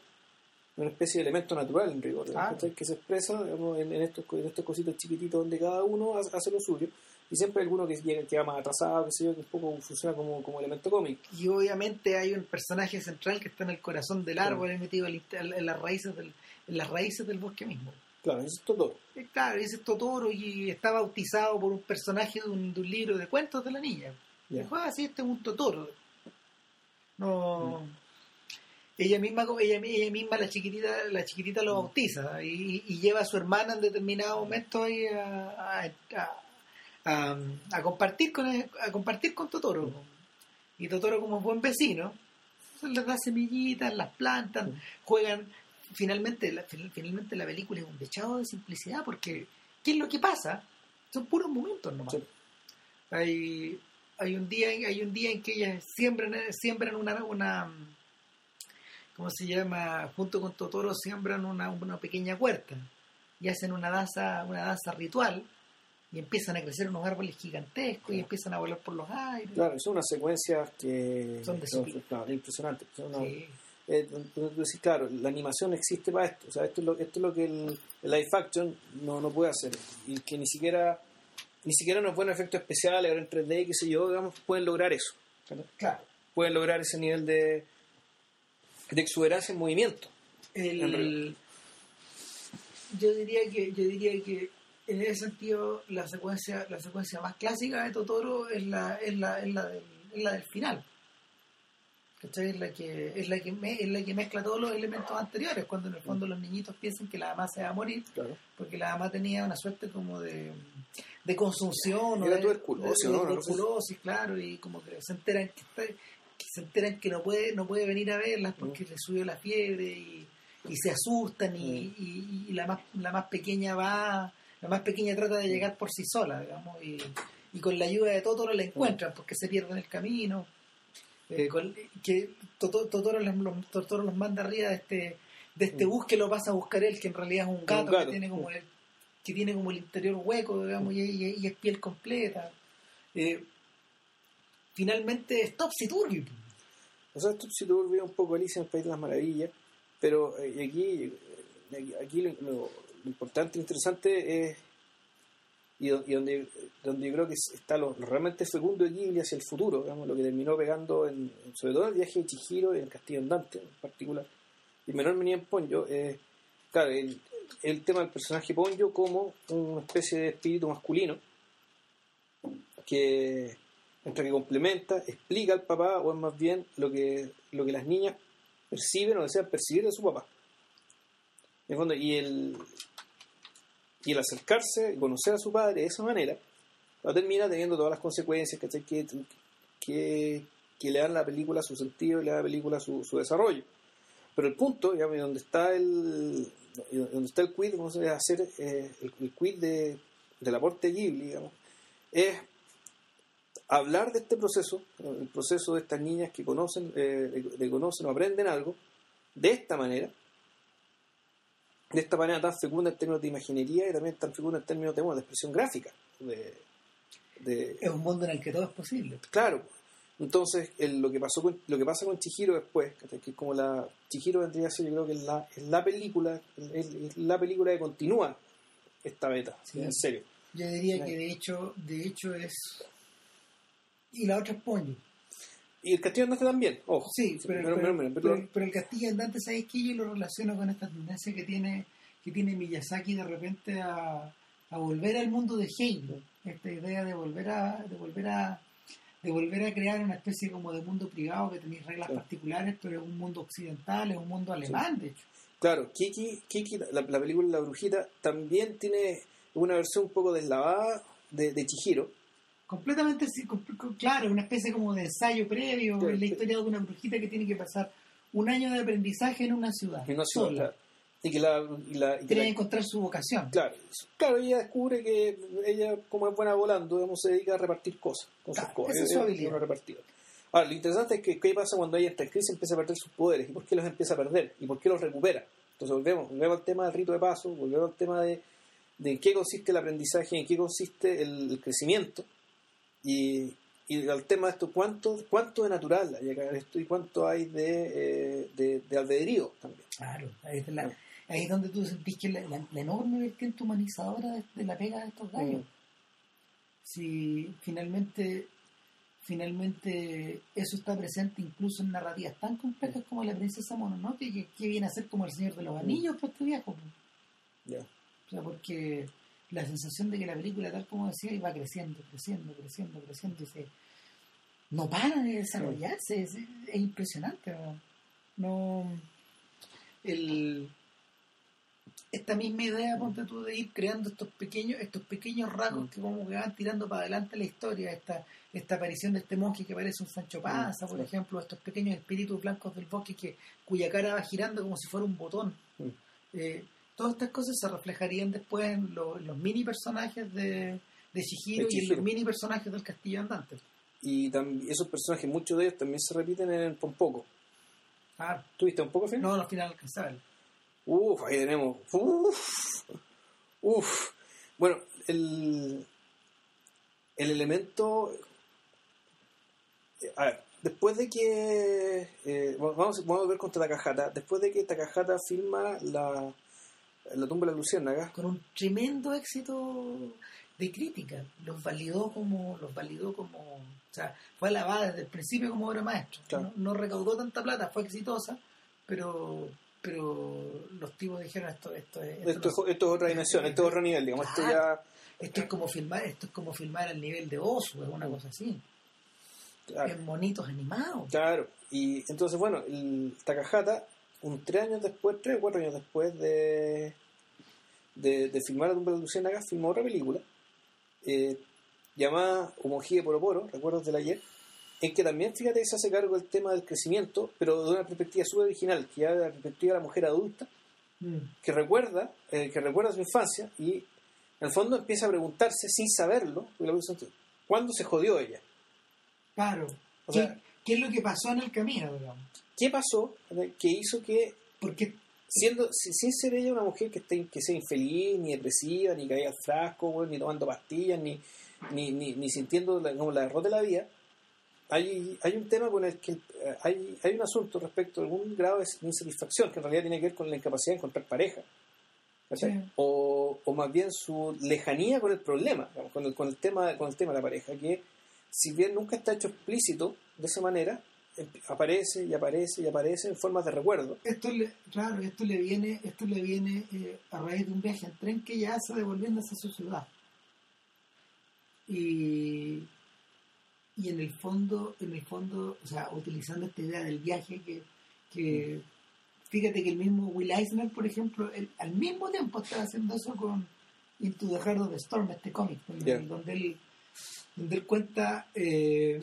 una especie de elemento natural en rigor, que se expresa en, estos, en estos cositos chiquititos donde cada uno hace lo suyo y siempre hay alguno que llega que va más atrasado, que sé yo, que un poco funciona como, como elemento cómic. Y obviamente hay un personaje central que está en el corazón del árbol, metido en las raíces del, en las raíces del bosque mismo. Claro, ese es Totoro. Eh, claro, ese es Totoro y está bautizado por un personaje de un, libro de cuentos de la niña. Y juega así, este es un Totoro. No. Mm. Ella misma, ella, ella, misma, la chiquitita, la chiquitita lo mm. bautiza y, lleva a su hermana en determinado momento ahí a, a, compartir con a compartir con Totoro. Mm. Y Totoro como buen vecino, les da semillitas, las plantas, juegan, finalmente la, finalmente la película es un dechado de simplicidad porque ¿qué es lo que pasa? Son puros momentos nomás. Hay, hay un día hay un día en que ellas siembran, siembran una, una ¿cómo se llama? junto con Totoro siembran una, una pequeña huerta y hacen una danza, una danza ritual y empiezan a crecer unos árboles gigantescos y empiezan a volar por los aires. Claro, son unas secuencias que son, impresionantes. Eh, decir, claro, la animación existe para esto. O sea, esto es lo, esto es lo que el, live action no, no puede hacer. Y que ni siquiera ni siquiera unos buenos efectos especiales, ahora en 3D, qué sé yo, digamos, pueden lograr eso. Claro. Pueden lograr ese nivel de, de exuberancia en movimiento. El, yo diría que yo diría que en ese sentido la secuencia la secuencia más clásica de Totoro es la es la, es la, del, es la del final ¿cachai? Es la que, es la que es la que mezcla todos los elementos anteriores, cuando en el fondo los niñitos piensan que la mamá se va a morir, porque la mamá tenía una suerte como de, de consunción o de, tuberculosis, claro, y como que se enteran que, se enteran que no puede, no puede venir a verlas porque le subió la fiebre y, y se asustan y, y, la más la más pequeña va, la más pequeña trata de llegar por sí sola, digamos, y, y con la ayuda de Totoro la encuentran porque se pierden el camino. Eh, que Totoro los, los, manda arriba de este, de este mm. bus que lo pasa a buscar él, que en realidad es un gato, que tiene como el, que tiene como el interior hueco, digamos, y, es piel completa. Eh, finalmente es Topsy. O sea, Topsy Turvy es un poco Alicia en el País de las Maravillas, pero eh, aquí, aquí lo, importante e interesante es y, donde, donde yo creo que está lo, realmente fecundo de Ghibli hacia el futuro, digamos, lo que terminó pegando en, sobre todo en el viaje de Chihiro y en Castillo Andante en particular, y menor venía en Ponyo, eh, claro, el, el, tema del personaje Ponyo como una especie de espíritu masculino que entre que complementa, explica al papá o es más bien lo que, lo que las niñas perciben o desean percibir de su papá. y el, y el acercarse conocer a su padre de esa manera, va a terminar teniendo todas las consecuencias que, que, que le dan la película su sentido y le dan la película su, su desarrollo. Pero el punto, digamos, donde está el donde está el quid, vamos a hacer eh, el, quid de, del aporte Ghibli, digamos, es hablar de este proceso, el proceso de estas niñas que conocen, eh, de, conocen o aprenden algo, de esta manera, de esta manera tan fecunda en términos de imaginería y también tan fecunda en términos de, de expresión gráfica. De, es un mundo en el que todo es posible. Claro. Entonces, lo que pasó con, lo que pasa con Chihiro después, que es como la Chihiro vendría a ser, yo creo que es la, es la película, es, la película que continúa esta beta, en serio. Yo diría que de hecho, de hecho es y la otra es Ponyo. Y el castillo andante también, ojo. Sí, pero, pero, el castillo andante, ¿sabes qué? Yo lo relaciono con esta tendencia que tiene, que tiene Miyazaki de repente a, a volver al mundo de Heim. Esta idea de volver a, de volver a de volver a crear una especie como de mundo privado que tenéis reglas particulares, pero es un mundo occidental, es un mundo alemán, de hecho. Claro, Kiki, Kiki la, película La Brujita, también tiene una versión un poco deslavada de, de Chihiro, completamente claro, una especie como de ensayo previo en la historia de una brujita que tiene que pasar un año de aprendizaje en una ciudad. En una ciudad, Y que la, y encontrar su vocación. Claro, claro, ella descubre que ella, como es buena volando, digamos, se dedica a repartir cosas. Con sus cosas. Esa es su habilidad. Ahora, lo interesante es que qué pasa cuando ella está en crisis empieza a perder sus poderes y por qué los empieza a perder y por qué los recupera. Entonces volvemos, volvemos al tema del rito de paso, volvemos al tema de, de en qué consiste el aprendizaje, en qué consiste el crecimiento y, y al tema de esto, ¿cuánto, cuánto de natural hay acá esto y cuánto hay de, eh, de, albedrío también? Claro, ahí es, la, ahí es donde tú sentís que la, la, enorme vertiente humanizadora de, la pega de estos gallos. Mm. Si finalmente finalmente eso está presente incluso en narrativas tan complejas como la princesa Mononoke, que, que viene a ser como el señor de los mm. anillos para este viejo. O sea, porque la sensación de que la película, tal como decía, iba creciendo, creciendo, creciendo, creciendo, y se, no para de desarrollarse, es, impresionante. ¿no? el, esta misma idea, ponte tú, de ir creando estos pequeños, estos pequeños rasgos que como que van tirando para adelante la historia, esta, esta aparición de este monje que parece un Sancho Panza, por ejemplo, estos pequeños espíritus blancos del bosque que, cuya cara va girando como si fuera un botón. Eh, todas estas cosas se reflejarían después en, los mini personajes de, de Shihiro, y en los mini personajes del Castillo Andante. Y también, esos personajes, muchos de ellos también se repiten en el Pompoco. Ah. ¿Tuviste un poco, fin? No, al final alcanzable. Uf, ahí tenemos. Uf. Uf. Bueno, el, el elemento. A ver, después de que. Eh, vamos, vamos a ver con Takahata. Después de que Takahata filma la la tumba de la luciérnaga. Con un tremendo éxito de crítica. Los validó como, los validó como, o sea, fue alabada desde el principio como obra maestra. No, recaudó tanta plata, fue exitosa, pero pero los tipos dijeron esto esto es esto, es otra dimensión, esto es otro nivel, digamos, esto ya esto es como filmar, esto es como filmar al nivel de Osu, es una cosa así. En monitos animados. Claro, y entonces bueno, el Takahata un tres años después, tres o cuatro años después de, de, de filmar La tumba de Luciana filmó otra película eh, llamada Homojie Poro Recuerdos del ayer, en que también, fíjate, se hace cargo del tema del crecimiento, pero de una perspectiva súper original, que ya de la perspectiva de la mujer adulta, mm. que recuerda, eh, que recuerda su infancia y en el fondo empieza a preguntarse sin saberlo, ¿cuándo se jodió ella? Claro. O sea, ¿Qué es lo que pasó en el camino, digamos? ¿Qué pasó que hizo que... Porque siendo sin ser ella una mujer que esté que sea infeliz ni depresiva ni caiga al frasco ni tomando pastillas ni ni, ni, ni sintiendo la, como la derrota de la vida hay, hay un tema con el que eh, hay, hay un asunto respecto a algún grado de insatisfacción que en realidad tiene que ver con la incapacidad de encontrar pareja o, o, más bien su lejanía con el problema con, el, con, el tema, con el tema de la pareja que si bien nunca está hecho explícito de esa manera aparece y aparece y aparece en formas de recuerdo. Esto le, claro, esto le viene, esto le viene eh, a raíz de un viaje en tren que ya hace devolviéndose a su ciudad. Y, y en el fondo, en el fondo, o sea, utilizando esta idea del viaje que, que fíjate que el mismo Will Eisner, por ejemplo, al mismo tiempo estaba haciendo eso con Into the Heart of the Storm, este cómic, donde, él, donde él cuenta eh,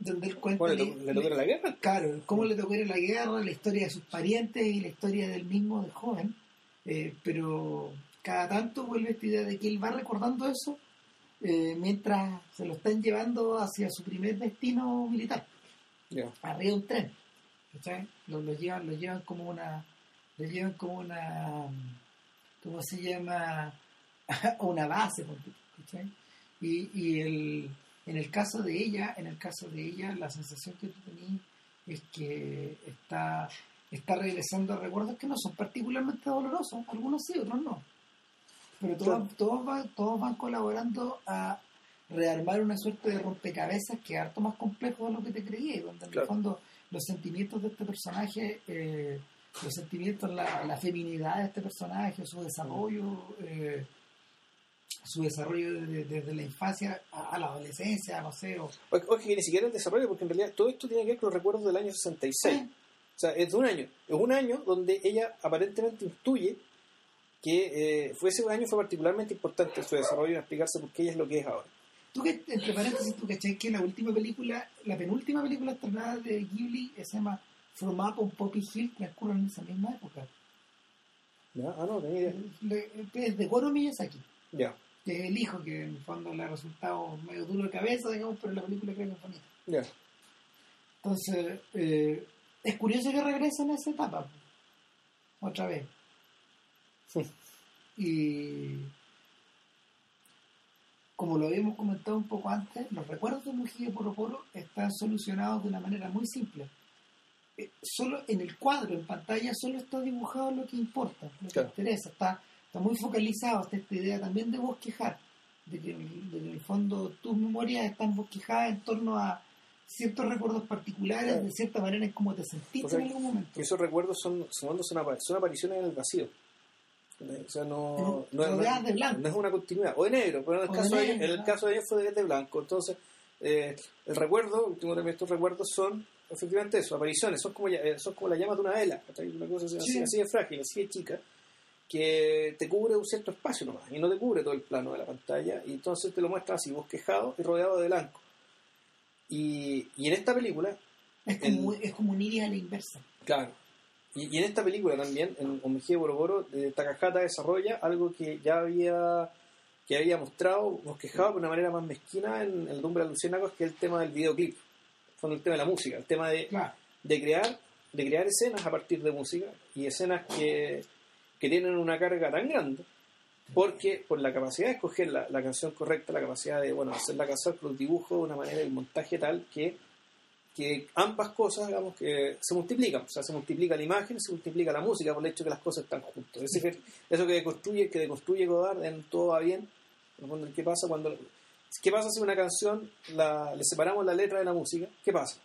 donde él cuenta le, tocó la guerra claro cómo le tocó ir a la guerra la historia de sus parientes y la historia del mismo de joven. Eh, pero cada tanto vuelve esta idea de que él va recordando eso eh, mientras se lo están llevando hacia su primer destino militar. Arriba de un tren lo, lo, llevan lo llevan como una lo llevan como una cómo se llama una base y, y el en el caso de ella, en el caso de ella, la sensación que tú tenías es que está, está regresando a recuerdos que no son particularmente dolorosos, algunos sí, otros no. Pero todos, todos, van, todos van colaborando a rearmar una suerte de rompecabezas que es harto más complejo de lo que te creí, donde en el fondo los sentimientos de este personaje, eh, los sentimientos, la, la, feminidad de este personaje, su desarrollo, eh, su desarrollo desde, la infancia a, la adolescencia, no sé. O... Oye, que ni siquiera el desarrollo, porque en realidad todo esto tiene que ver con los recuerdos del año 66. O sea, es de un año. Es un año donde ella aparentemente intuye que eh, fue ese año fue particularmente importante su desarrollo en explicarse por qué ella es lo que es ahora. Tú que, entre paréntesis, tú caché que la última película, la penúltima película estrenada de Ghibli se llama From Up on Poppy Hill, que ocurre en esa misma época. ¿Ya? Ah, no, tenía idea. Es de Goro Miyazaki. Ya que es el hijo, que en el fondo le ha resultado medio duro de cabeza, digamos, pero la película creo que es bonita. Entonces, eh, es curioso que regresen a esa etapa, otra vez. Y como lo habíamos comentado un poco antes, los recuerdos de Mujica Poro Poro están solucionados de una manera muy simple. Eh, solo en el cuadro, en pantalla, solo está dibujado lo que importa, lo que interesa. Está está muy focalizado hasta esta idea también de bosquejar, de que, en el fondo tus memorias están bosquejadas en torno a ciertos recuerdos particulares, de cierta manera en cómo te sentiste en algún momento. Esos recuerdos son, son, son apariciones en el vacío. O sea, no, no, no, es, de blanco. no es una continuidad. O de negro, pero en el, caso, de, en el caso de ellos fue de, blanco. Entonces, eh, el recuerdo, último de estos recuerdos son efectivamente eso, apariciones, son como, son como la llama de una vela, una cosa así, así de frágil, así de chica que te cubre un cierto espacio nomás y no te cubre todo el plano de la pantalla y entonces te lo muestra así bosquejado y rodeado de blanco. Y, y en esta película es como, es como un iris a la inversa. Claro. Y, en esta película también en Omejía Boroboro eh, Takahata desarrolla algo que ya había que había mostrado bosquejado de una manera más mezquina en el Dumbre Lucianacos que es el tema del videoclip. Con el tema de la música el tema de, de crear de crear escenas a partir de música y escenas que que tienen una carga tan grande, porque por la capacidad de escoger la, canción correcta, la capacidad de bueno hacer la canción con los dibujos de una manera el montaje tal que, que ambas cosas digamos que se multiplican, o sea, se multiplica la imagen, se multiplica la música por el hecho que las cosas están juntas. Es decir, eso que construye, que deconstruye Godard en todo va bien, ¿qué pasa cuando ¿Qué pasa si una canción la, le separamos la letra de la música? ¿Qué pasa?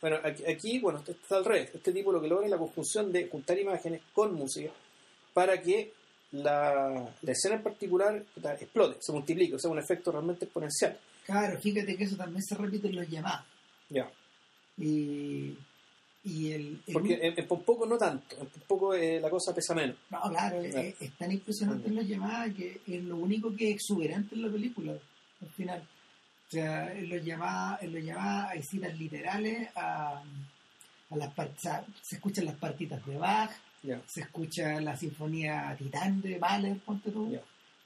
Bueno, aquí bueno, está al revés. Este tipo lo que logra es la conjunción de juntar imágenes con música para que la, escena en particular explote, se multiplique, o sea, un efecto realmente exponencial. Claro, fíjate que eso también se repite en los llamados. Ya. Y, y el, Porque en, poco no tanto, en poco eh, la cosa pesa menos. No, claro, Es, tan impresionante en los llamadas que es lo único que es exuberante en la película, al final. O sea, en los llamadas, en los hay citas literales a, a las se escuchan las partitas de Bach, se escucha la sinfonía Titán de Mahler, ponte tú.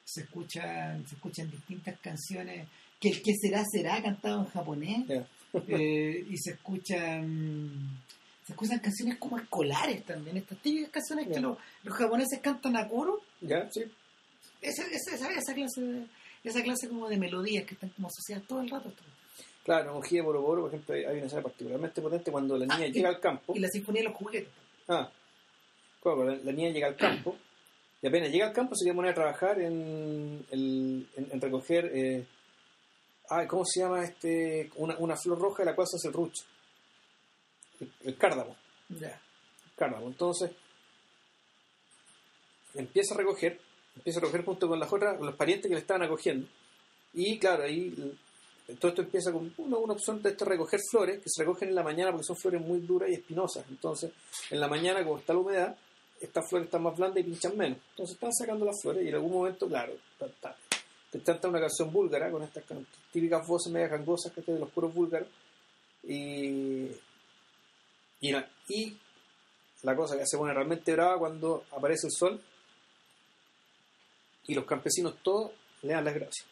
Se, escuchan, se escuchan distintas canciones que el que será será cantado en japonés. eh, y se escuchan se escuchan canciones como escolares también, estas típicas canciones que los, los, japoneses cantan a coro. Ya, sí. Esa, esa, esa, clase esa clase como de melodías que están como asociadas todo el rato. Claro, en Ojía Boroboro, por ejemplo, hay una escena particularmente potente cuando la niña ah, llega al campo. Y la sinfonía de los juguetes. Ah, claro, la, niña llega al campo y apenas llega al campo se quiere poner a trabajar en, en, en recoger. Eh, ah, ¿cómo se llama este? Una, una flor roja de la cual se hace el rucho. El, cárdamo. Ya. El cárdamo. Entonces, empieza a recoger, empieza a recoger junto con las otras, con los parientes que le estaban acogiendo. Y claro, ahí todo esto empieza con una, una opción de este recoger flores que se recogen en la mañana porque son flores muy duras y espinosas. Entonces, en la mañana, como está la humedad, estas flores están más blandas y pinchan menos. Entonces están sacando las flores y en algún momento, claro, te canta una canción búlgara con estas típicas voces medio gangosas que de los puros búlgaros. Y, y, y la cosa que se pone realmente brava cuando aparece el sol y los campesinos todos le dan las gracias.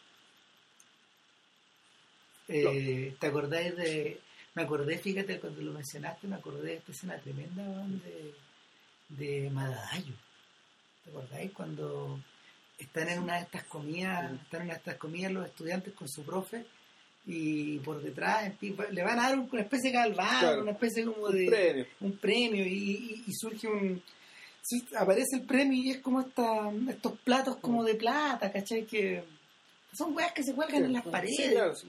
Eh, ¿Te acordáis de.? Me acordé, fíjate, cuando lo mencionaste, me acordé de esta escena tremenda de, de Madadayo. ¿Te acordáis? Cuando están en una de estas comidas, están en una de estas comidas los estudiantes con su profe y por detrás le van a dar una especie de galván, una especie como de un premio, un premio y, surge un aparece el premio y es como esta, estos platos como de plata, ¿cachai? Que son weas que se cuelgan en las paredes.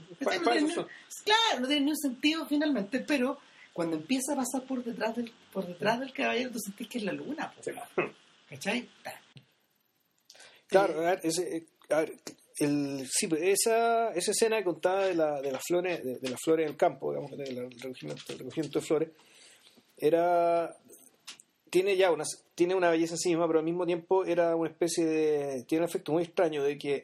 claro, no tiene ni un sentido finalmente, pero cuando empieza a pasar por detrás del, por detrás del caballero, tú sentís que es la luna, ¿cachai? Claro, a ver, ese, el, sí, pues, esa, esa escena contada de, la, de las flores de, las flores del campo, digamos, del recogimiento, de flores, era tiene ya una, tiene una belleza sí misma, pero al mismo tiempo era una especie de tiene un efecto muy extraño de que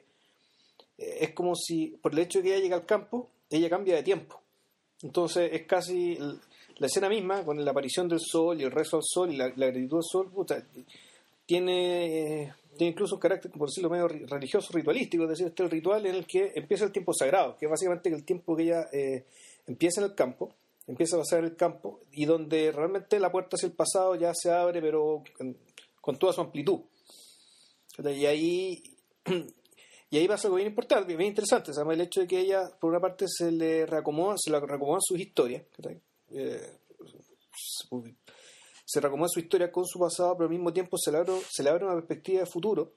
eh, es como si por el hecho de que ella llega al campo, ella cambia de tiempo. Entonces es casi la escena misma, con la aparición del sol y el rezo al sol y la, gratitud al sol, tiene tiene incluso un carácter, por decirlo medio religioso, ritualístico, es decir, este es el ritual en el que empieza el tiempo sagrado, que es básicamente el tiempo que ella eh, empieza en el campo, empieza a pasar en el campo, y donde realmente la puerta hacia el pasado ya se abre, pero con, toda su amplitud. Y ahí, y ahí pasa algo bien importante, bien interesante, ¿sabes? el hecho de que ella, por una parte, se le reacomoda, se le reacomodan sus historias, eh, se recomoda su historia con su pasado, pero al mismo tiempo se le abre, se le abre una perspectiva de futuro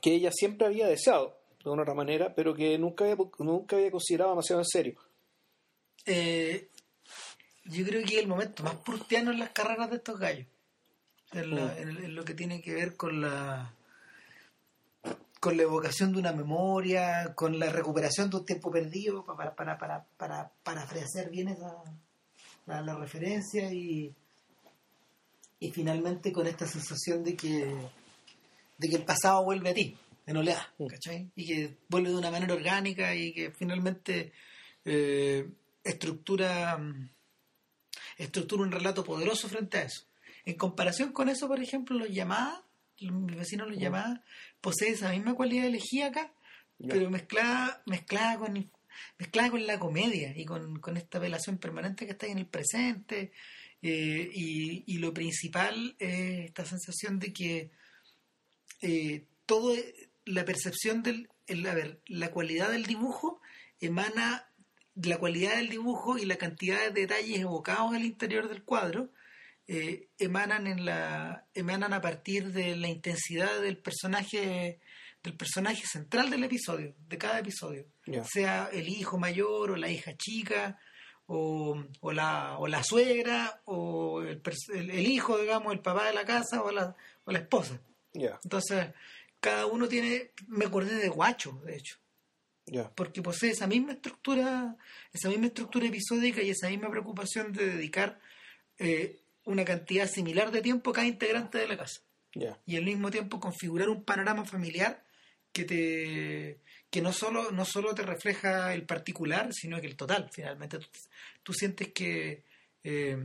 que ella siempre había deseado, de una otra manera, pero que nunca había, nunca había considerado demasiado en serio. Eh, yo creo que es el momento más prustiano en las carreras de estos gallos, en, mm. en, lo que tiene que ver con la con la evocación de una memoria, con la recuperación de un tiempo perdido para, para, para, para, para bien esa, la, referencia y, y finalmente con esta sensación de que, de que el pasado vuelve a ti, en oleada, mm. ¿cachai? Y que vuelve de una manera orgánica y que finalmente eh, estructura, estructura un relato poderoso frente a eso. En comparación con eso, por ejemplo, los llamadas, mis vecinos los mm. llamadas, posee esa misma cualidad de elegía acá, pero mezclada, mezclada con mezclada con la comedia y con, esta velación permanente que está en el presente. Eh, y, lo principal es esta sensación de que eh, todo la percepción del el, a ver, la cualidad del dibujo emana la cualidad del dibujo y la cantidad de detalles evocados al interior del cuadro eh, emanan en la emanan a partir de la intensidad del personaje del personaje central del episodio, de cada episodio. Sea el hijo mayor o la hija chica, o, o, la, o la suegra, o el, el, hijo, digamos, el papá de la casa, o la, o la esposa. Entonces, cada uno tiene, me acordé de Guacho, de hecho. Porque posee esa misma estructura, esa misma estructura episódica y esa misma preocupación de dedicar eh, una cantidad similar de tiempo cada integrante de la casa. Y al mismo tiempo configurar un panorama familiar que te que no solo no solo te refleja el particular sino que el total finalmente tú, sientes que eh,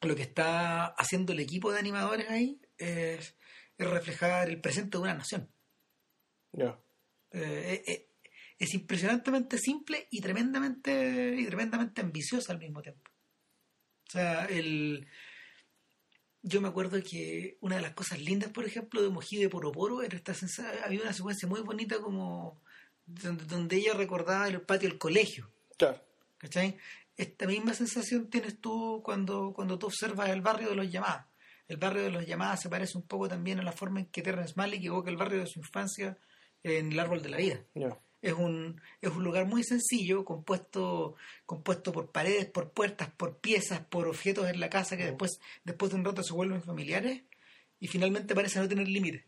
lo que está haciendo el equipo de animadores ahí es, reflejar el presente de una nación eh, eh, es impresionantemente simple y tremendamente, y tremendamente ambiciosa al mismo tiempo. O sea, el, yo me acuerdo que una de las cosas lindas, por ejemplo, de Mojí de Poroporo era esta había una secuencia muy bonita como donde, ella recordaba el patio del colegio. Claro. ¿Cachai? Esta misma sensación tienes tú cuando, cuando tú observas el barrio de los llamados. El barrio de los llamados se parece un poco también a la forma en que Terrence Malick evoca el barrio de su infancia en El Árbol de la Vida. Es, un, es un lugar muy sencillo, compuesto, compuesto por paredes, por puertas, por piezas, por objetos en la casa que después, después de un rato se vuelven familiares y finalmente parece no tener límites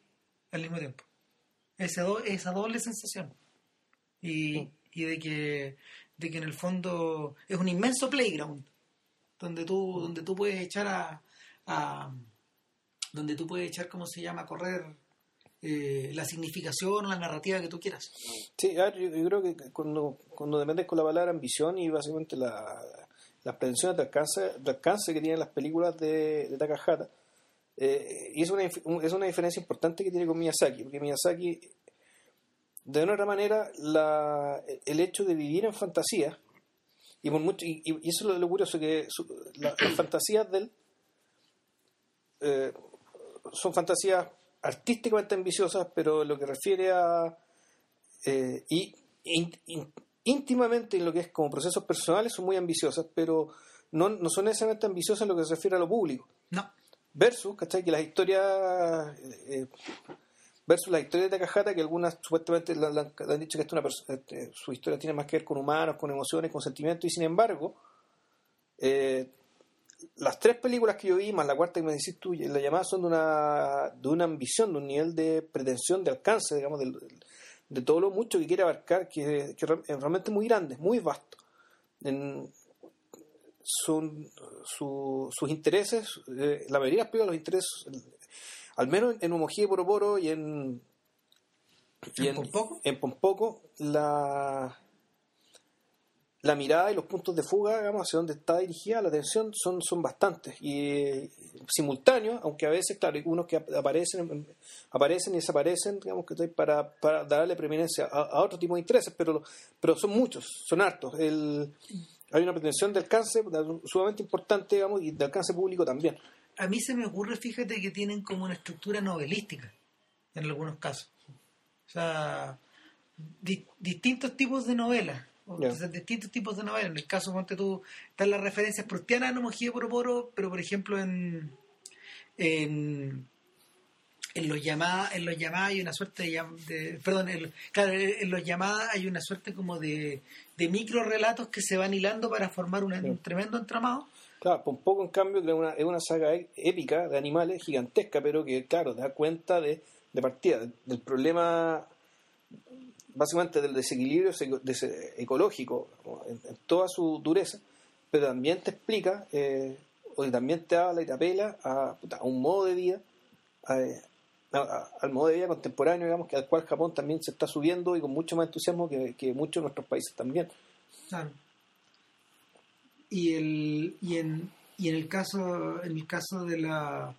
al mismo tiempo. Esa, esa doble sensación. Y, y de que de que en el fondo es un inmenso playground donde tú donde tú puedes echar a, a donde tú puedes echar cómo se llama a correr eh, la significación o la narrativa que tú quieras. Sí yo, creo que cuando cuando dependes con la palabra ambición y básicamente la, las pretensiones de alcance, de alcance que tienen las películas de, de Takahata eh, y es una, es una diferencia importante que tiene con Miyazaki porque Miyazaki de una otra manera la, el hecho de vivir en fantasía y, por mucho, y, eso es lo, curioso que las fantasías de él eh, son fantasías artísticamente ambiciosas pero lo que refiere a eh, y íntimamente en lo que es como procesos personales son muy ambiciosas pero no, no son necesariamente ambiciosas en lo que se refiere a lo público no versus ¿cachai? que las historias eh, versus la historia de Takahata, que algunas supuestamente le, han dicho que esto una este, su historia tiene más que ver con humanos, con emociones, con sentimientos, y sin embargo, eh, las tres películas que yo vi, más la cuarta que me decís tú, la llamada son de una, de una ambición, de un nivel de pretensión, de alcance, digamos, de, todo lo mucho que quiere abarcar, que, es realmente muy grande, muy vasto. En, son sus intereses, eh, la mayoría de los intereses al menos en Humojía y Poro y en. Y ¿En, en, Pompoco? la, la mirada y los puntos de fuga, digamos, hacia donde está dirigida la atención son, son bastantes y simultáneos, aunque a veces, claro, hay unos que aparecen, aparecen y desaparecen, digamos, que para, para darle preeminencia a, otro tipo de intereses, pero, pero son muchos, son hartos. El, hay una pretensión de alcance sumamente importante, digamos, y de alcance público también a mí se me ocurre, fíjate, que tienen como una estructura novelística en algunos casos. O sea, distintos tipos de novelas. Distintos tipos de novelas. En el caso, ponte tú, están las referencias prustianas en Homojía por Poro, pero por ejemplo en, en, en los llamadas en los llamadas hay una suerte de, perdón en, claro en los llamadas hay una suerte como de, de micro relatos que se van hilando para formar un tremendo entramado. Claro, un poco en cambio es una, es una saga e, épica de animales gigantesca, pero que, claro, da cuenta de, de partida del problema, básicamente del desequilibrio ecológico en, toda su dureza, pero también te explica, eh, o también te habla y te apela a, un modo de vida, al modo de vida contemporáneo, digamos, que al cual Japón también se está subiendo y con mucho más entusiasmo que, que muchos de nuestros países también. Claro y el y en y en el caso en el caso de la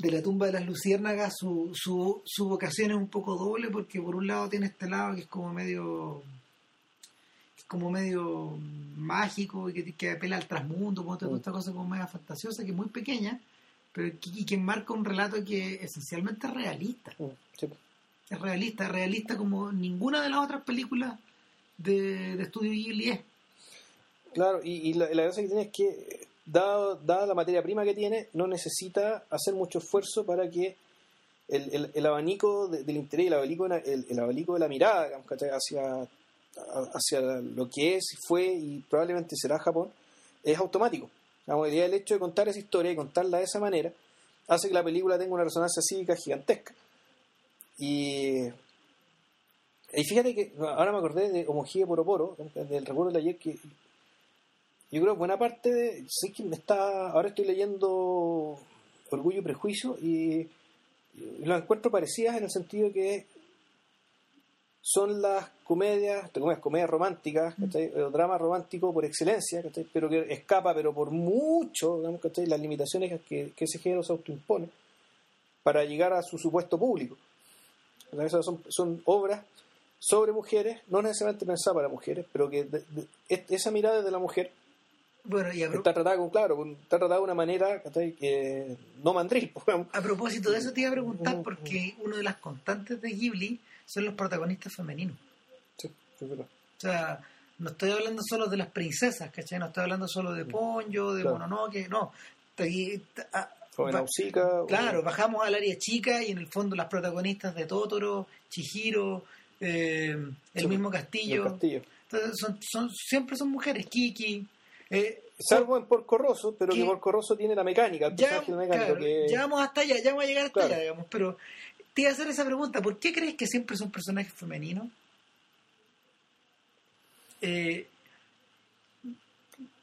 de la tumba de las luciérnagas su, su, su vocación es un poco doble porque por un lado tiene este lado que es como medio es como medio mágico y que, que apela al trasmundo como toda esta cosa como media fantasiosa que es muy pequeña pero y que marca un relato que esencialmente es realista. Es realista realista como ninguna de las otras películas de, de estudio Ghibli es. Claro, y, la, la, gracia que tiene es que, dada, la materia prima que tiene, no necesita hacer mucho esfuerzo para que el, el, abanico del interés, el abanico, el, el abanico de la mirada hacia, hacia lo que es, fue y probablemente será Japón, es automático. el hecho de contar esa historia y contarla de esa manera hace que la película tenga una resonancia cívica gigantesca. Y, y fíjate que ahora me acordé de Homojía Poro del recuerdo de ayer, que yo creo que buena parte de. Sé que me está. Ahora estoy leyendo Orgullo y Prejuicio y, las encuentro parecidas en el sentido de que son las comedias, comedias, comedias románticas, mm. o drama romántico por excelencia, pero que escapa, pero por mucho, digamos, las limitaciones que, ese género se autoimpone para llegar a su supuesto público. esas son, son obras sobre mujeres, no necesariamente pensada para mujeres, pero que esa mirada de la mujer bueno, y está tratada con, claro, está tratada de una manera que no mandril. A propósito de eso te iba a preguntar, porque una de las constantes de Ghibli son los protagonistas femeninos. Sí, es verdad. O sea, no estoy hablando solo de las princesas, ¿cachai? No estoy hablando solo de Ponyo, de Mononoke, no. O Nausicaa. Claro, bajamos al área chica y en el fondo las protagonistas de Totoro, Chihiro, eh, el mismo castillo. Entonces son, son, siempre son mujeres, Kiki. Eh, Salvo en Porco Rosso, pero que, Porco Rosso tiene la mecánica, ya, vamos hasta allá, ya vamos a llegar hasta allá, digamos, pero te iba a hacer esa pregunta, ¿por qué crees que siempre son personajes femeninos? Eh,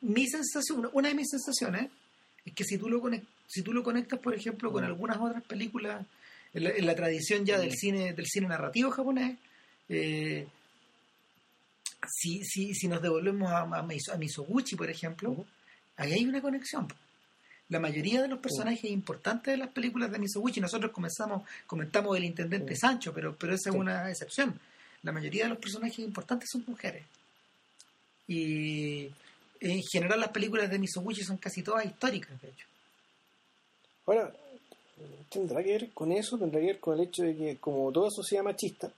mi sensación, una de mis sensaciones es que si tú lo conectas, si tú lo conectas por ejemplo con algunas otras películas en la, tradición ya del cine del cine narrativo japonés eh, si, si, si nos devolvemos a, a, Misoguchi por ejemplo ahí hay una conexión la mayoría de los personajes importantes de las películas de Misoguchi nosotros comenzamos comentamos el intendente Sancho pero pero esa es una excepción. La mayoría de los personajes importantes son mujeres. Y en general las películas de Misoguchi son casi todas históricas, de hecho. Ahora, tendrá que ver con eso, tendrá que ver con el hecho de que como toda sociedad machista,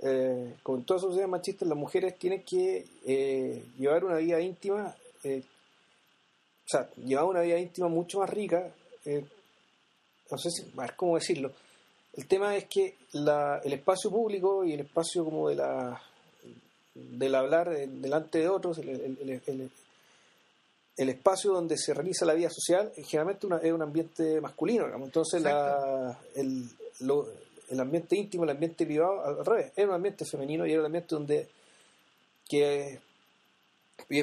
eh, como toda sociedad machista, las mujeres tienen que eh, llevar una vida íntima, eh, o sea, llevar una vida íntima mucho más rica, eh, no sé si, ver cómo decirlo. El tema es que la, el espacio público y el espacio como de la del hablar delante de otros, el, espacio donde se realiza la vida social, generalmente es un ambiente masculino, entonces la, el, ambiente íntimo, el ambiente privado, al revés, era un ambiente femenino y era un ambiente donde que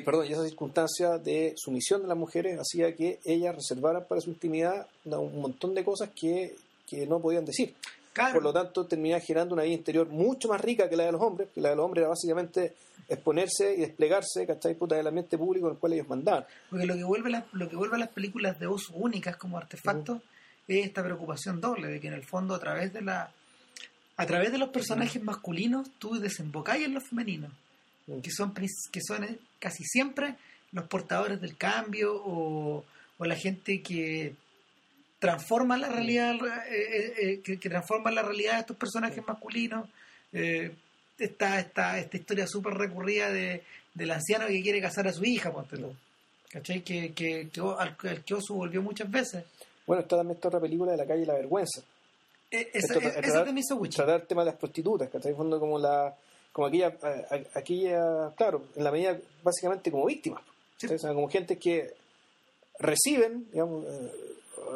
perdón, y esa circunstancia de sumisión de las mujeres hacía que ellas reservaran para su intimidad un montón de cosas que, que no podían decir. Por lo tanto, terminaba generando una vida interior mucho más rica que la de los hombres, que la de los hombres era básicamente exponerse y desplegarse, ¿cachai? Puta, del ambiente público en el cual ellos mandaban. Porque lo que vuelve, lo que vuelve a las películas de uso únicas como artefactos es esta preocupación doble, de que en el fondo a través de la a través de los personajes masculinos tú desembocáis en los femeninos, que son que son eh, casi siempre los portadores del cambio o, o la gente que transforma la realidad, eh, eh, que, transforma la realidad de estos personajes masculinos. Eh, esta, esta, esta historia súper recurrida de, del anciano que quiere casar a su hija, ponte ¿Cachai? Que, que, que, al, que Osu volvió muchas veces. Bueno, está también esta otra película de la calle La Vergüenza. Eh, esa, Esto, tratar, tratar el tema de las prostitutas, ¿cachai? Fondo como la como aquella, aquella, claro, en la medida básicamente como víctimas. como gente que reciben, digamos,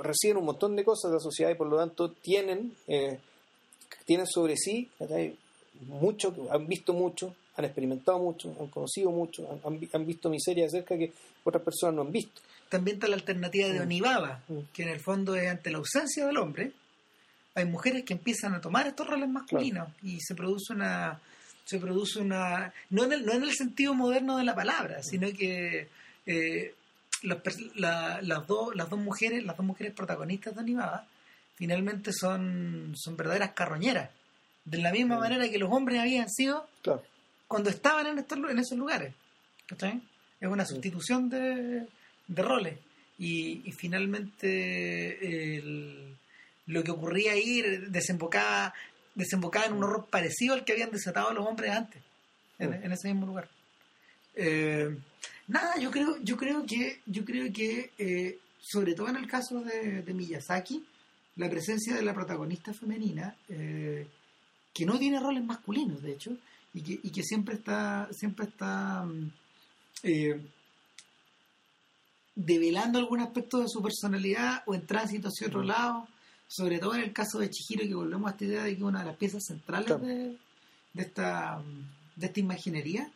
reciben un montón de cosas de la sociedad y por lo tanto tienen, eh, tienen sobre sí mucho, han visto mucho, han experimentado mucho, han conocido mucho, han, visto miseria de cerca que otras personas no han visto. También está la alternativa de. Onibaba, que en el fondo es ante la ausencia del hombre, hay mujeres que empiezan a tomar estos roles masculinos y se produce una se produce una no en el, no en el sentido moderno de la palabra, sino que eh, las, dos, las dos mujeres, las dos mujeres protagonistas de Animada, finalmente son, son verdaderas carroñeras. De la misma manera que los hombres habían sido cuando estaban en, estos, en esos lugares. Es una sustitución de, de roles. Y, finalmente lo que ocurría ahí desembocaba, desembocaba en un horror parecido al que habían desatado los hombres antes, en, mm. en ese mismo lugar. Eh, nada, yo creo, yo creo que, yo creo que eh, sobre todo en el caso de, Miyazaki, la presencia de la protagonista femenina, eh, que no tiene roles masculinos, de hecho, y que, y que siempre está, siempre está mm, develando algún aspecto de su personalidad o en tránsito hacia otro lado, sobre todo en el caso de Chihiro, que volvemos a esta idea de que es una de las piezas centrales de, de, esta, de esta imaginería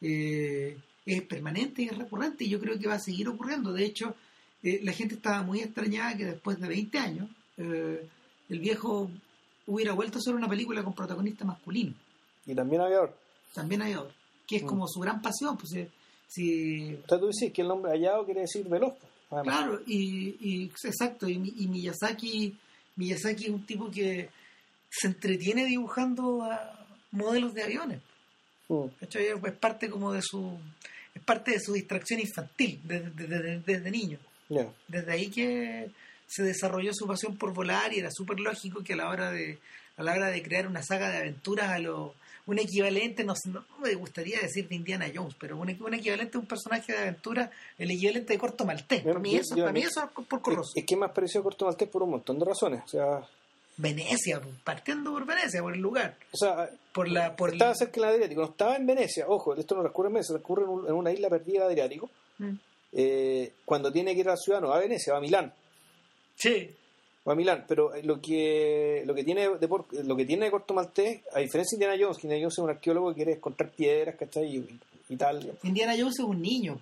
eh, es permanente y es recurrente y yo creo que va a seguir ocurriendo. De hecho, eh, la gente estaba muy extrañada que después de 20 años eh, el viejo hubiera vuelto a hacer una película con protagonista masculino. Y también Aviador. También Aviador, que es mm. como su gran pasión. Pues, o sea, tú dices que el nombre hallado quiere decir veloz. Pues, claro, y, y, exacto, y, y Miyazaki, Miyazaki es un tipo que se entretiene dibujando a, modelos de aviones. Mm. Es parte como de su es parte de su distracción infantil desde, desde, niño. Desde ahí que se desarrolló su pasión por volar y era súper lógico que a la hora de a la hora de crear una saga de aventuras a lo un equivalente, no, no, me gustaría decir de Indiana Jones, pero un, equivalente a un personaje de aventura, el equivalente de Corto Maltés. Para mí eso, para mí eso es por Corroso. Es, que más pareció Corto Maltés por un montón de razones. O sea, Venecia, partiendo por Venecia, por el lugar. O sea, por la, por estaba cerca del Adriático, no estaba en Venecia, ojo, esto no ocurre en Venecia, ocurre en, una isla perdida de Adriático. Mm. Eh, cuando tiene que ir a la ciudad, no va a Venecia, va a Milán. Sí. Va a Milán, pero lo que lo que tiene de lo que tiene Corto Maltés, a diferencia de Indiana Jones, que Indiana Jones es un arqueólogo que quiere encontrar piedras, ¿cachai? Y, y tal. Indiana Jones es un niño.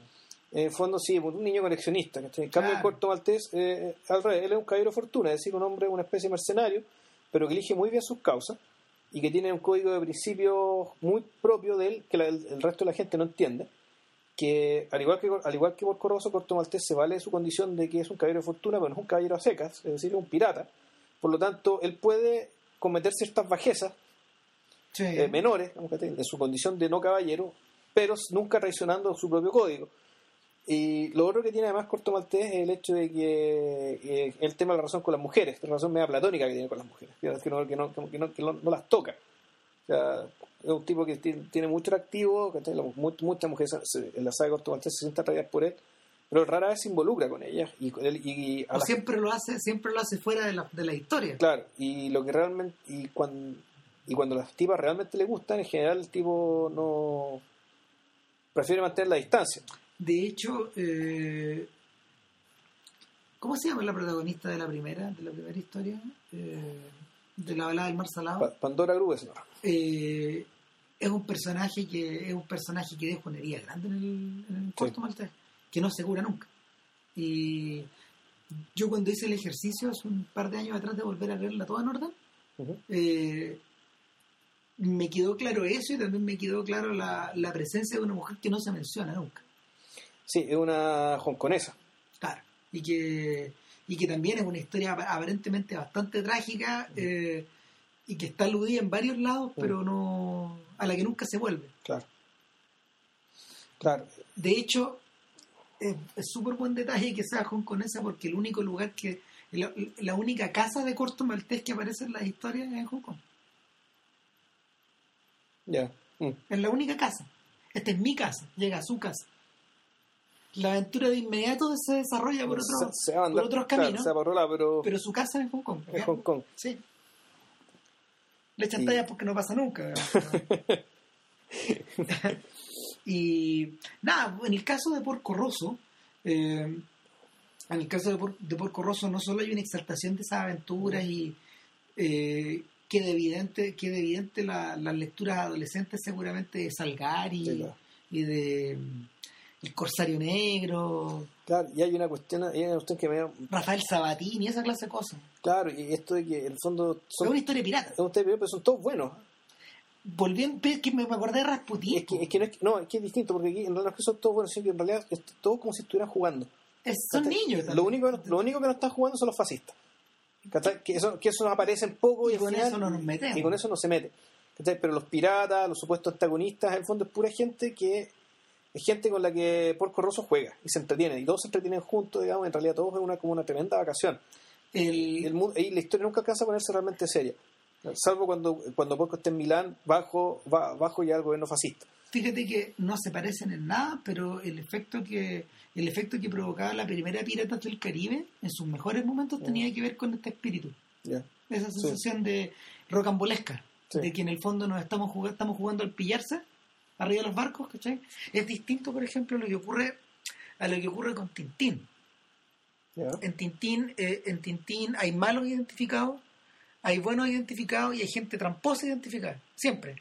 En el fondo sí, un niño coleccionista. En cambio, el Corto Maltés, eh, al revés, él es un caballero fortuna, es decir, un hombre, una especie de mercenario, pero que elige muy bien sus causas y que tiene un código de principios muy propio de él que el, resto de la gente no entiende. Que al igual que al igual que Corroso, Corto Maltés se vale de su condición de que es un caballero de fortuna, pero no es un caballero a secas, es decir, es un pirata. Por lo tanto, él puede cometer ciertas bajezas eh, menores en su condición de no caballero, pero nunca traicionando su propio código. Y lo otro que tiene además Corto Maltés es el hecho de que el tema de la relación con las mujeres, la relación media platónica que tiene con las mujeres, que no, que no, que no, que no, las toca. O sea, es un tipo que tiene, mucho activo, que muchas mujeres en la saga de Corto Maltés se sienten atraídas por él, pero rara vez se involucra con ellas. Y, y, o siempre lo hace siempre lo hace fuera de la, de la historia. Claro, y lo que realmente. Y cuando, y cuando las tipas realmente le gustan, en general el tipo no. prefiere mantener la distancia. De hecho, eh, ¿cómo se llama la protagonista de la primera, de la primera historia? Eh, de la balada del mar salado. Pandora Grubes, eh, es un personaje que es un personaje que deja una herida grande en el, en corto maltés, que no se cura nunca. Y yo cuando hice el ejercicio hace un par de años atrás de volver a verla toda en orden, me quedó claro eso y también me quedó claro la, la presencia de una mujer que no se menciona nunca. Sí, es una hongkonesa. Claro, y que, y que también es una historia aparentemente bastante trágica eh, y que está aludida en varios lados, pero no a la que nunca se vuelve. Claro. Claro. De hecho, es súper buen detalle que sea hongkonesa porque el único lugar que, la, única casa de corto maltés que aparece en las historias es en Hong Kong. Ya. Mm. Es la única casa. Esta es mi casa, llega a su casa la aventura de inmediato se desarrolla por, otros caminos. pero... su casa es en Hong Kong. En Hong Kong. Sí. Le echan y... porque no pasa nunca. y nada, en el caso de Porco Rosso, eh, en el caso de, Porco Rosso no solo hay una exaltación de esas aventuras y eh, queda evidente, queda evidente las lecturas adolescentes seguramente de Salgari y de el Corsario Negro. Claro, y hay una cuestión, hay una cuestión que me Rafael Sabatini, esa clase de cosas. Claro, y esto de que en el fondo... Son, es una historia pirata. Es una historia pirata, pero son todos buenos. Volví que me acordé de Rasputin. Es que, es que, no, es, no, es que es distinto, porque aquí en realidad son todos buenos, sino que en realidad es todo como si estuvieran jugando. son niños. Lo único, lo único que no están jugando son los fascistas. Que eso, que eso aparecen poco y, y con eso no nos metemos. Y con eso no se mete. Pero los piratas, los supuestos antagonistas, en el fondo es pura gente que es gente con la que Porco Rosso juega y se entretiene, y todos se entretienen juntos, digamos, en realidad todos es una, como una tremenda vacación. El, y la historia nunca alcanza a ponerse realmente seria, salvo cuando, cuando Porco está en Milán bajo, va, bajo ya el gobierno fascista. Fíjate que no se parecen en nada, pero el efecto que el efecto que provocaba la primera Piratas del Caribe en sus mejores momentos tenía que ver con este espíritu. Esa sensación de rocambolesca, de que en el fondo nos estamos jugando, estamos jugando al pillarse arriba de los barcos, ¿cachai? Es distinto, por ejemplo, a lo que ocurre, a lo que ocurre con Tintín. En Tintín, eh, en Tintín hay malos identificados, hay buenos identificados y hay gente tramposa identificada, siempre.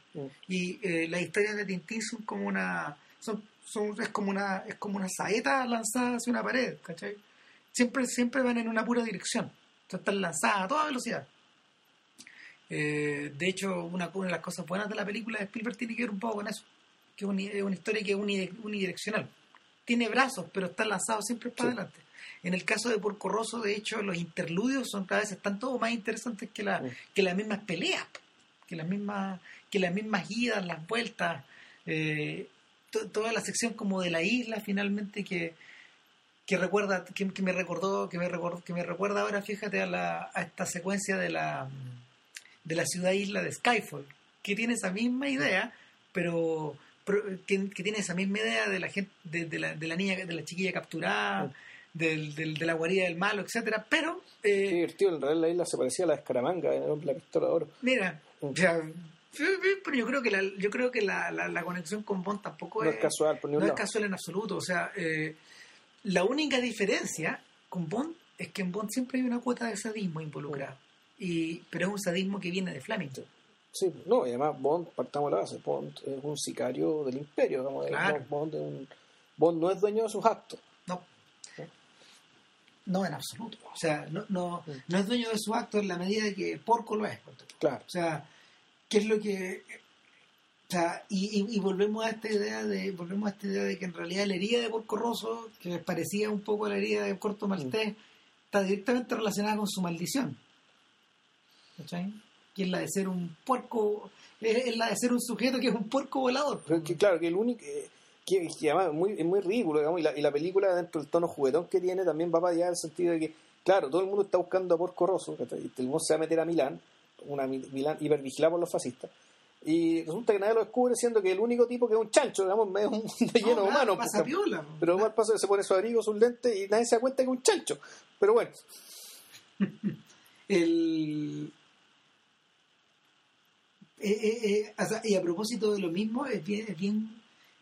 Y eh, las historias de Tintín son como una, son, son, es como una, es como una saeta lanzada hacia una pared, ¿cachai? Siempre, siempre van en una pura dirección. están lanzadas a toda velocidad. Eh, de hecho, una, una, de las cosas buenas de la película de Spielberg tiene que ver un poco con eso que es una historia que es unidireccional. Tiene brazos, pero está lanzado siempre para adelante. En el caso de Porco Rosso, de hecho, los interludios son cada vez están todos más interesantes que, la, que las mismas peleas, que las mismas, que las mismas idas, las vueltas, eh, toda la sección como de la isla finalmente que, que recuerda, que, me recordó, que me recordó, que me recuerda ahora, fíjate, a, la, a esta secuencia de la de la ciudad isla de Skyfall, que tiene esa misma idea, pero, que, tiene esa misma idea de la gente, de, la, de la niña, de la chiquilla capturada, del, del, de la guarida del malo, etcétera, pero eh, divertido, en realidad la isla se parecía a la escaramanga en la pistola de oro. Mira, mm. pero yo creo que la, yo creo que la, la, conexión con Bond tampoco es, casual, no es casual en absoluto, o sea, eh, la única diferencia con Bond es que en Bond siempre hay una cuota de sadismo involucrada. Y, pero es un sadismo que viene de Fleming. Sí, no, y además Bond, partamos la base, Bond es un sicario del imperio, Bond, un, Bond no es dueño de sus actos. No. No, en absoluto. O sea, no, no, no es dueño de sus actos en la medida de que Porco lo es. Claro. O sea, ¿qué es lo que o sea, y, y, volvemos a esta idea de volvemos a esta idea de que en realidad la herida de Porco Rosso, que parecía un poco a la herida de Corto Maltés, mm. está directamente relacionada con su maldición. ¿Cachai? Que es la de ser un puerco, es, la de ser un sujeto que es un puerco volador. que, claro, que el único... Eh, que, además muy, es muy ridículo, digamos, y la, y la película dentro del tono juguetón que tiene también va para allá en el sentido de que, claro, todo el mundo está buscando a Porco Rosso, el mundo se va a meter a Milán, una Milán hipervigilada por los fascistas, y resulta que nadie lo descubre siendo que el único tipo que es un chancho, digamos, es un de lleno no, humano. Pasa piola, pero mal pasa se pone su abrigo, sus lentes y nadie se da cuenta que es un chancho. Pero bueno. el... Eh, eh, eh, y a propósito de lo mismo, es bien, es bien,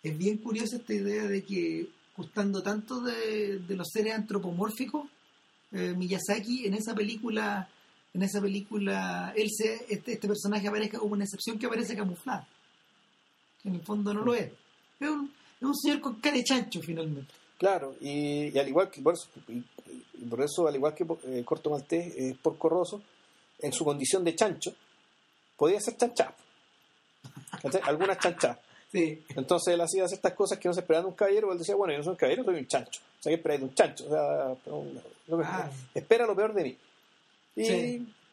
es bien curiosa esta idea de que, gustando tanto de, de los seres antropomórficos, Miyazaki en esa película en esa película él se, este, este, personaje aparezca como una excepción que aparece camuflado. En el fondo no lo es. Es un, es un señor con cara de chancho finalmente. Claro, y, al igual que por eso, por eso al igual que eh, Corto Maltés es por Corroso, en su condición de chancho, podía ser chanchado. Algunas chanchadas. Sí. Entonces él hacía ciertas cosas que no se esperaban de un caballero, él decía, bueno, yo no soy un caballero, soy un chancho. O sea, que esperáis de un chancho? O sea, ah. espera lo peor de mí.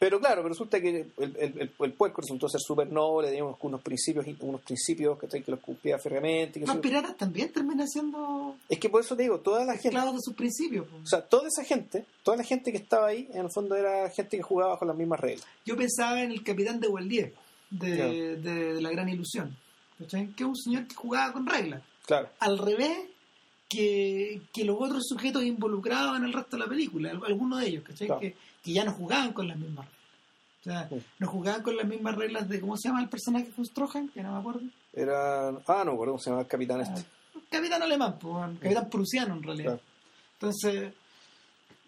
Pero claro, pero resulta que el, el, el, puerco resultó ser súper noble, teníamos unos principios, unos principios que, que los cumplía férreamente. Los piratas también terminan siendo. Es que por eso te digo, toda la gente. de sus principios. O sea, toda esa gente, toda la gente que estaba ahí, en el fondo era gente que jugaba bajo las mismas reglas. Yo pensaba en el capitán de Waldier, de, de, La Gran Ilusión, que es un señor que jugaba con reglas. Claro. Al revés que, que los otros sujetos involucrados en el resto de la película, algunos de ellos, ¿cachai? Que, que ya no jugaban con las mismas reglas. O sea, no jugaban con las mismas reglas de cómo se llama el personaje que Strohan, que no me acuerdo. Era. Ah, no me acuerdo cómo se llama el capitán este. Ah, capitán alemán, pues, capitán prusiano en realidad. Entonces,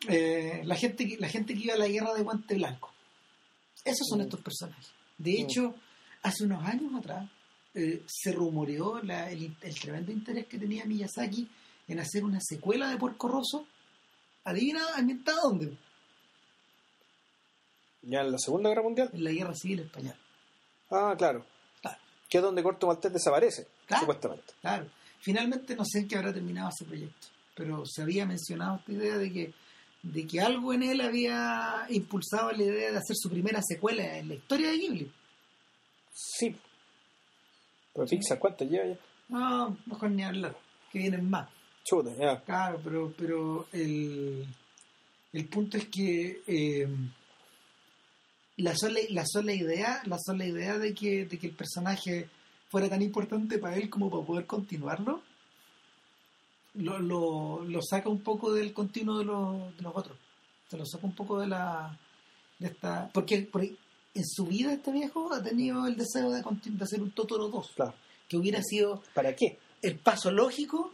eh, la, gente, la gente que iba a la guerra de guante blanco. Esos son mm. estos personajes. De mm. hecho, hace unos años atrás eh, se rumoreó el, el, tremendo interés que tenía Miyazaki en hacer una secuela de Porco Rosso. Adivina, ambientada dónde? ¿Ya en la Segunda Guerra Mundial? En la Guerra Civil Española. Ah, claro. Que es donde Corto Maltés desaparece, supuestamente. Claro. Finalmente no sé en qué habrá terminado ese proyecto, pero se había mencionado esta idea de que de que algo en él había impulsado la idea de hacer su primera secuela en la historia de Ghibli. Sí. Pero fíjate, ¿cuánto lleva ya? No, mejor ni hablar, que vienen más. Chuta, ya. Claro, pero, pero el, el punto es que eh, la sola, la sola idea, la sola idea de que, de que el personaje fuera tan importante para él como para poder continuarlo, lo, lo, lo saca un poco del continuo de los, de los otros. Se lo saca un poco de la de esta porque, en su vida este viejo ha tenido el deseo de, de hacer un Totoro 2. Claro. Que hubiera sido ¿Para qué? El paso lógico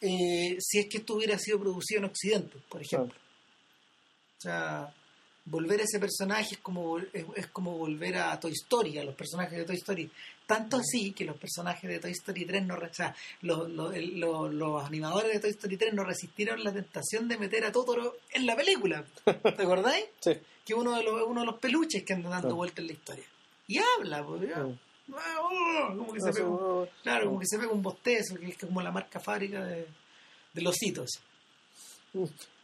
eh, si es que esto hubiera sido producido en Occidente, por ejemplo. O sea, volver a ese personaje es como, es, como volver a Toy Story, a los personajes de Toy Story. Tanto así que los personajes de Toy Story 3 no, o sea, los, los, animadores de Toy Story 3 no resistieron la tentación de meter a Totoro en la película. ¿Te acordáis? Sí. Que uno de los, uno de los peluches que andan dando vueltas en la historia. Y habla, pues, como que se pega un, claro, como que se pega un bostezo, que es como la marca fábrica de, de los hitos.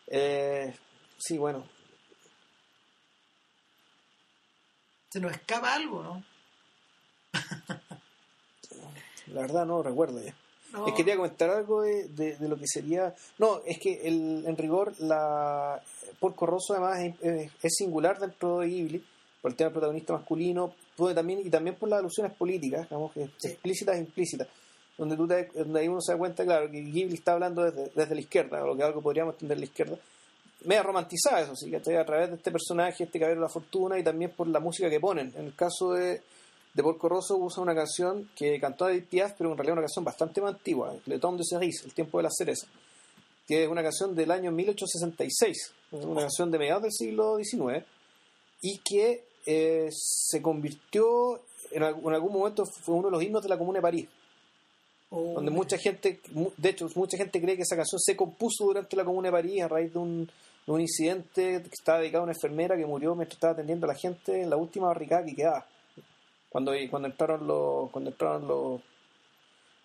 Eh, sí, bueno, se nos escapa algo, ¿no? La verdad no recuerdo ya. Es que quería comentar algo de, de, lo que sería... No, es que el, en rigor la Porco Rosso además es, singular dentro de Ghibli, por el tema del protagonista masculino, también, y también por las alusiones políticas, digamos, explícitas e implícitas, donde, tú donde ahí uno se da cuenta, claro, que Ghibli está hablando desde, desde la izquierda, o lo que algo podríamos entender la izquierda, media romantizada eso sí, a través de este personaje, este caballero de la fortuna, y también por la música que ponen. En el caso de de Porco Rosso usa una canción que cantó Edith Piaf, pero en realidad una canción bastante más antigua, Le Temps de Cerise, El tiempo de la cereza, que es una canción del año 1866, una canción de mediados del siglo XIX, y que eh, se convirtió, en, algún momento fue uno de los himnos de la Comuna de París. Oh, donde mucha gente, de hecho, mucha gente cree que esa canción se compuso durante la Comuna de París a raíz de un, de un incidente que estaba dedicado a una enfermera que murió mientras estaba atendiendo a la gente en la última barricada que quedaba cuando, cuando entraron los, cuando entraron los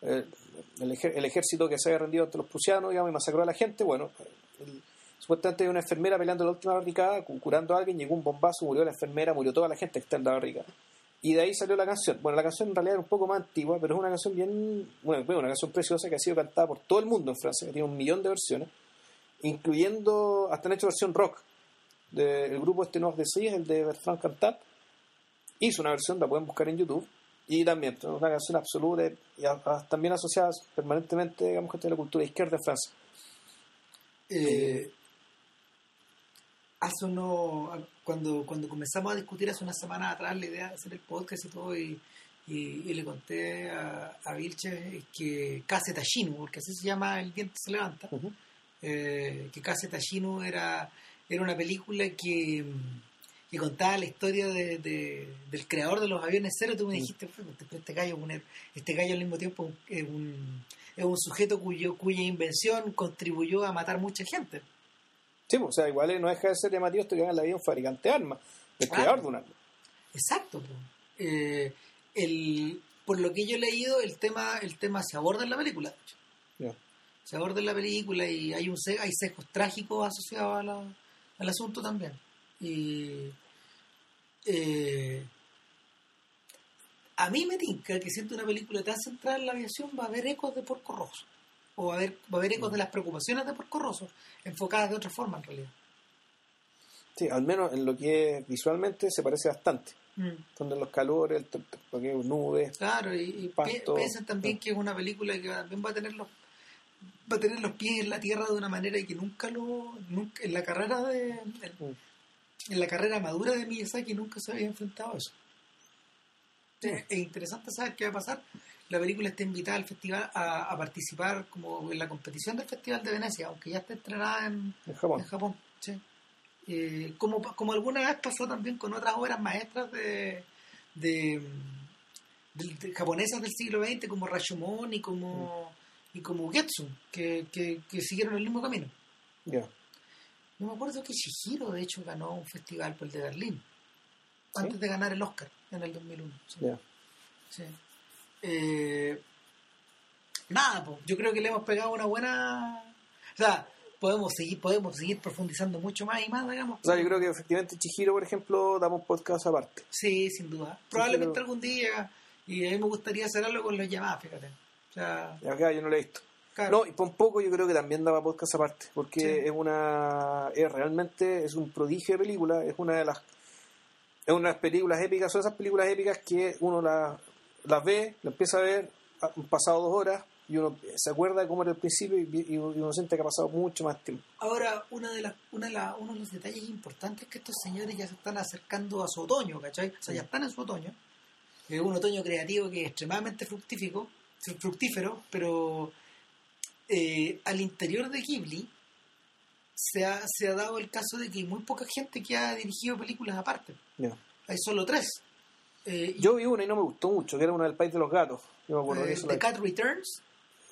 eh, el, ejército que se había rendido ante los prusianos, digamos, y masacró a la gente, bueno, supuestamente hay una enfermera peleando en la última barricada, curando a alguien, llegó un bombazo, murió la enfermera, murió toda la gente que está en la barricada. Y de ahí salió la canción. Bueno, la canción en realidad era un poco más antigua, pero es una canción bien, bueno, una canción preciosa que ha sido cantada por todo el mundo en Francia, que tiene un millón de versiones, incluyendo, hasta han hecho versión rock del grupo este Noir de Seis, el de Bertrand Cantat, hizo una versión, la pueden buscar en YouTube, y también una canción absoluta y también asociada permanentemente, digamos, con la cultura izquierda de Francia. Eh, hace uno, cuando, cuando comenzamos a discutir hace una semana atrás la idea de hacer el podcast y todo, y, y, le conté a, a Vilche que Case Tashinu, porque así se llama El diente se levanta, eh, que Case Tashinu era, era una película que que contaba la historia de, del creador de los aviones cero, tú me dijiste, este gallo, este gallo al mismo tiempo es un, es un sujeto cuyo, cuya invención contribuyó a matar mucha gente. Sí, pues, o sea, igual no deja de ser llamativo esto que en la vida un fabricante de armas, el creador de un arma. Exacto. Eh, el, por lo que yo he leído, el tema, el tema se aborda en la película. Se aborda en la película y hay un hay sesgos trágicos asociados al asunto también. Y eh, a mí me tinca que siendo una película tan centrada en la aviación va a haber ecos de Porco Rosso. O va a haber, va a haber ecos mm. de las preocupaciones de Porco Rosso, enfocadas de otra forma en realidad. Sí, al menos en lo que es visualmente se parece bastante. Mm. Donde los calores, el, nubes. Claro, y, piensan también que es una película que también va a tener los va a tener los pies en la tierra de una manera y que nunca lo nunca en la carrera de, mm en la carrera madura de Miyazaki nunca se había enfrentado a eso. Es interesante saber qué va a pasar. La película está invitada al festival a, participar como en la competición del Festival de Venecia, aunque ya está estrenada en, Japón. Eh, como, como alguna vez pasó también con otras obras maestras de, de, japonesas del siglo XX como Rashomon y como, y como Getsu, que, que, siguieron el mismo camino. Ya. No me acuerdo que Shihiro, de hecho, ganó un festival por el de Berlín. Antes de ganar el Oscar en el 2001. Sí. Eh, nada, pues, yo creo que le hemos pegado una buena. O sea, podemos seguir, podemos seguir profundizando mucho más y más, digamos. O sea, yo creo que efectivamente Chihiro, por ejemplo, damos podcast aparte. Sí, sin duda. Probablemente algún día. Y a mí me gustaría hacer algo con los llamadas, fíjate. O sea, ya, yo no lo he visto. No, y por poco yo creo que también daba podcast aparte, porque es una. Es realmente es un prodigio de película, es una de las. Es unas películas épicas, son esas películas épicas que uno las ve, las empieza a ver, han pasado dos horas y uno se acuerda de cómo era el principio y, uno siente que ha pasado mucho más tiempo. Ahora, una de las, una de la, uno de los detalles importantes es que estos señores ya se están acercando a su otoño, ¿cachai? O sea, ya están en su otoño. Es un otoño creativo que es extremadamente fructífico, fructífero, pero eh, al interior de Ghibli se ha, se ha dado el caso de que hay muy poca gente que ha dirigido películas aparte. Hay solo tres. Eh, Yo vi una y no me gustó mucho, que era una del País de los Gatos. Eh, The Cat Returns.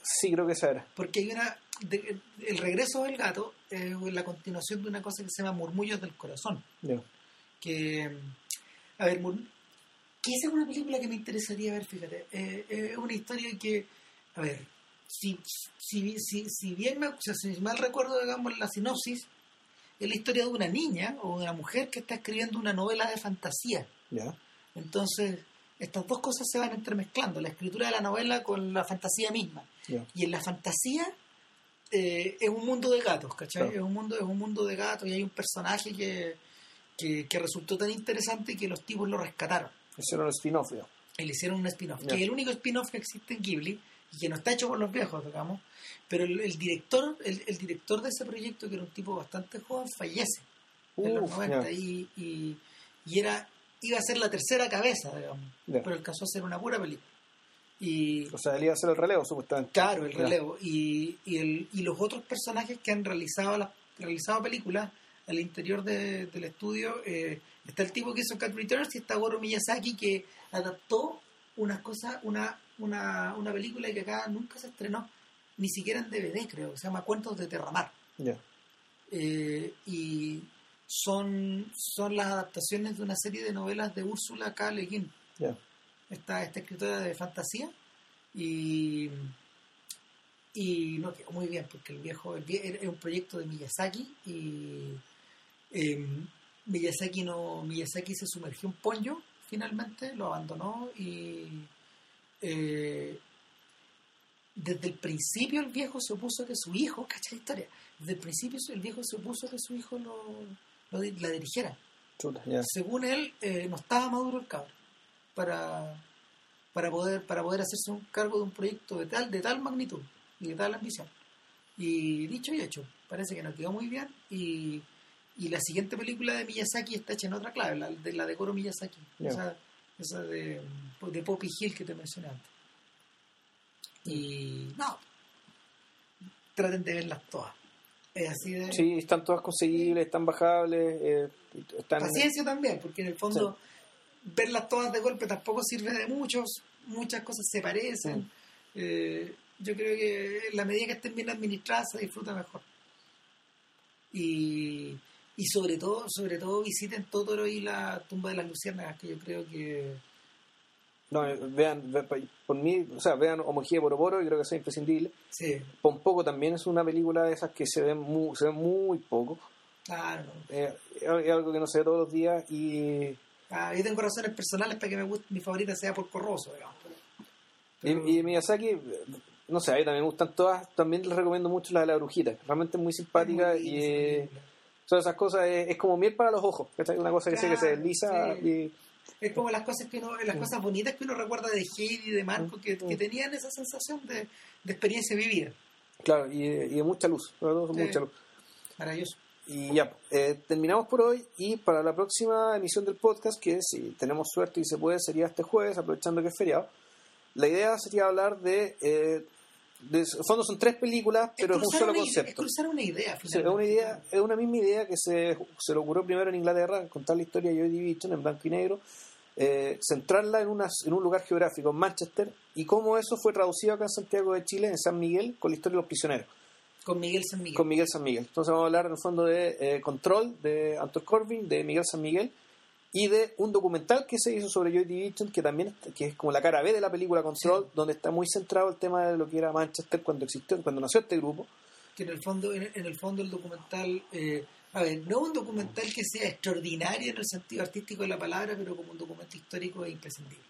Sí, creo que esa era. Porque hay una. el regreso del gato es la continuación de una cosa que se llama Murmullos del Corazón. Que. A ver, que esa es una película que me interesaría ver, fíjate. es una historia que. A ver, si, si, si, si bien me, o sea, si mal recuerdo, digamos, la sinopsis, es la historia de una niña o de una mujer que está escribiendo una novela de fantasía. Entonces, estas dos cosas se van entremezclando, la escritura de la novela con la fantasía misma. Y en la fantasía eh, es un mundo de gatos, ¿cachai? Es, un mundo, es un mundo de gatos y hay un personaje que, que, resultó tan interesante que los tipos lo rescataron. Hicieron un spin-off, Le hicieron un spin-off, que es el único spin-off que existe en Ghibli y que no está hecho por los viejos, digamos. Pero el, director el, director de ese proyecto, que era un tipo bastante joven, fallece en los 90 y, y, y, era iba a ser la tercera cabeza, digamos, pero alcanzó a ser una pura película. Y, o sea, él iba a hacer el relevo, supuestamente. Claro, el relevo. Y, y, el, y los otros personajes que han realizado, la, realizado películas al interior del estudio, eh, está el tipo que hizo Cat Returns y está Goro Miyazaki que adaptó una cosa, una, una, una película que acá nunca se estrenó, ni siquiera en DVD creo, se llama Cuentos de Terramar. Eh, y son, son las adaptaciones de una serie de novelas de Úrsula K. Le Guin, esta, escritora de fantasía. Y, y no quedó muy bien, porque el viejo es un proyecto de Miyazaki y em, Miyazaki no Miyazaki se sumergió en Ponyo finalmente, lo abandonó y eh, desde el principio el viejo se opuso a que su hijo, cacha la historia, desde el principio el viejo se opuso a que su hijo lo, la dirigiera. Según él, eh, no estaba maduro el cabrón para, para, poder, para poder hacerse un cargo de un proyecto de tal, de tal magnitud y de tal ambición. Y dicho y hecho, parece que nos quedó muy bien y, y la siguiente película de Miyazaki está hecha en otra clave, la de, la de Koro Miyazaki, esa, esa de, de Poppy Hill que te mencioné antes. Y no, traten de verlas todas. Sí, están todas conseguibles, están bajables. Eh, están... Paciencia también, porque en el fondo verlas todas de golpe tampoco sirve de muchos. Muchas cosas se parecen. Eh, yo creo que en la medida que estén bien administradas se disfruta mejor. Y, y sobre todo, sobre todo visiten Totoro y la tumba de las luciérnagas, que yo creo que no, eh, vean, por mí, o sea, vean Homología por Poro, y creo que es imprescindible. Sí. poco también es una película de esas que se ven muy, se ven muy poco. Claro. Eh, es algo que no se ve todos los días y... Ah, yo tengo razones personales para que me guste, mi favorita sea por Corroso, digamos. Y, Miyazaki, no sé, a mí también me gustan todas, también les recomiendo mucho la de la brujita, realmente es muy simpática y... Son esas cosas, es, como miel para los ojos, es una cosa que, que se desliza y es como las cosas que uno, las cosas bonitas que uno recuerda de Heidi de Marco, que, que tenían esa sensación de, de experiencia vivida. Claro, y, y de mucha luz, mucha luz. Maravilloso. Y ya, eh, terminamos por hoy y para la próxima emisión del podcast, que si tenemos suerte y se puede, sería este jueves, aprovechando que es feriado. La idea sería hablar de... Eh, de fondo son tres películas, pero es, un solo concepto. Es una idea, es una idea, es una misma idea que se, se le ocurrió primero en Inglaterra, contar la historia de Joy Division en blanco y negro, eh, centrarla en, en un lugar geográfico, en Manchester, y cómo eso fue traducido acá en Santiago de Chile, en San Miguel, con la historia de los prisioneros. Con Miguel San Miguel. Con Miguel San Miguel. Entonces vamos a hablar en el fondo de eh, Control, de Anton Corbin, de Miguel San Miguel, y de un documental que se hizo sobre Joy Division, que también que es como la cara B de la película Control, donde está muy centrado el tema de lo que era Manchester cuando existió, cuando nació este grupo. Que en el fondo, en, el fondo el documental eh, a ver, no un documental que sea extraordinario en el sentido artístico de la palabra, pero como un documento histórico e imprescindible.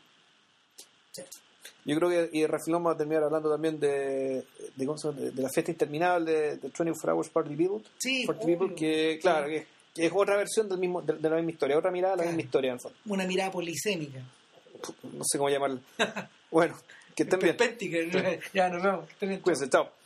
Yo creo que, y Refilón va a terminar hablando también de, de, de la fiesta interminable de, de 24 Hours Party People. Sí, Party que, claro, que, es otra versión del mismo, de, la misma historia, otra mirada de la misma historia, en fondo. Una mirada polisémica. No sé cómo llamarla. bueno, que estén bien. ya nos vemos. Cuídense, chao.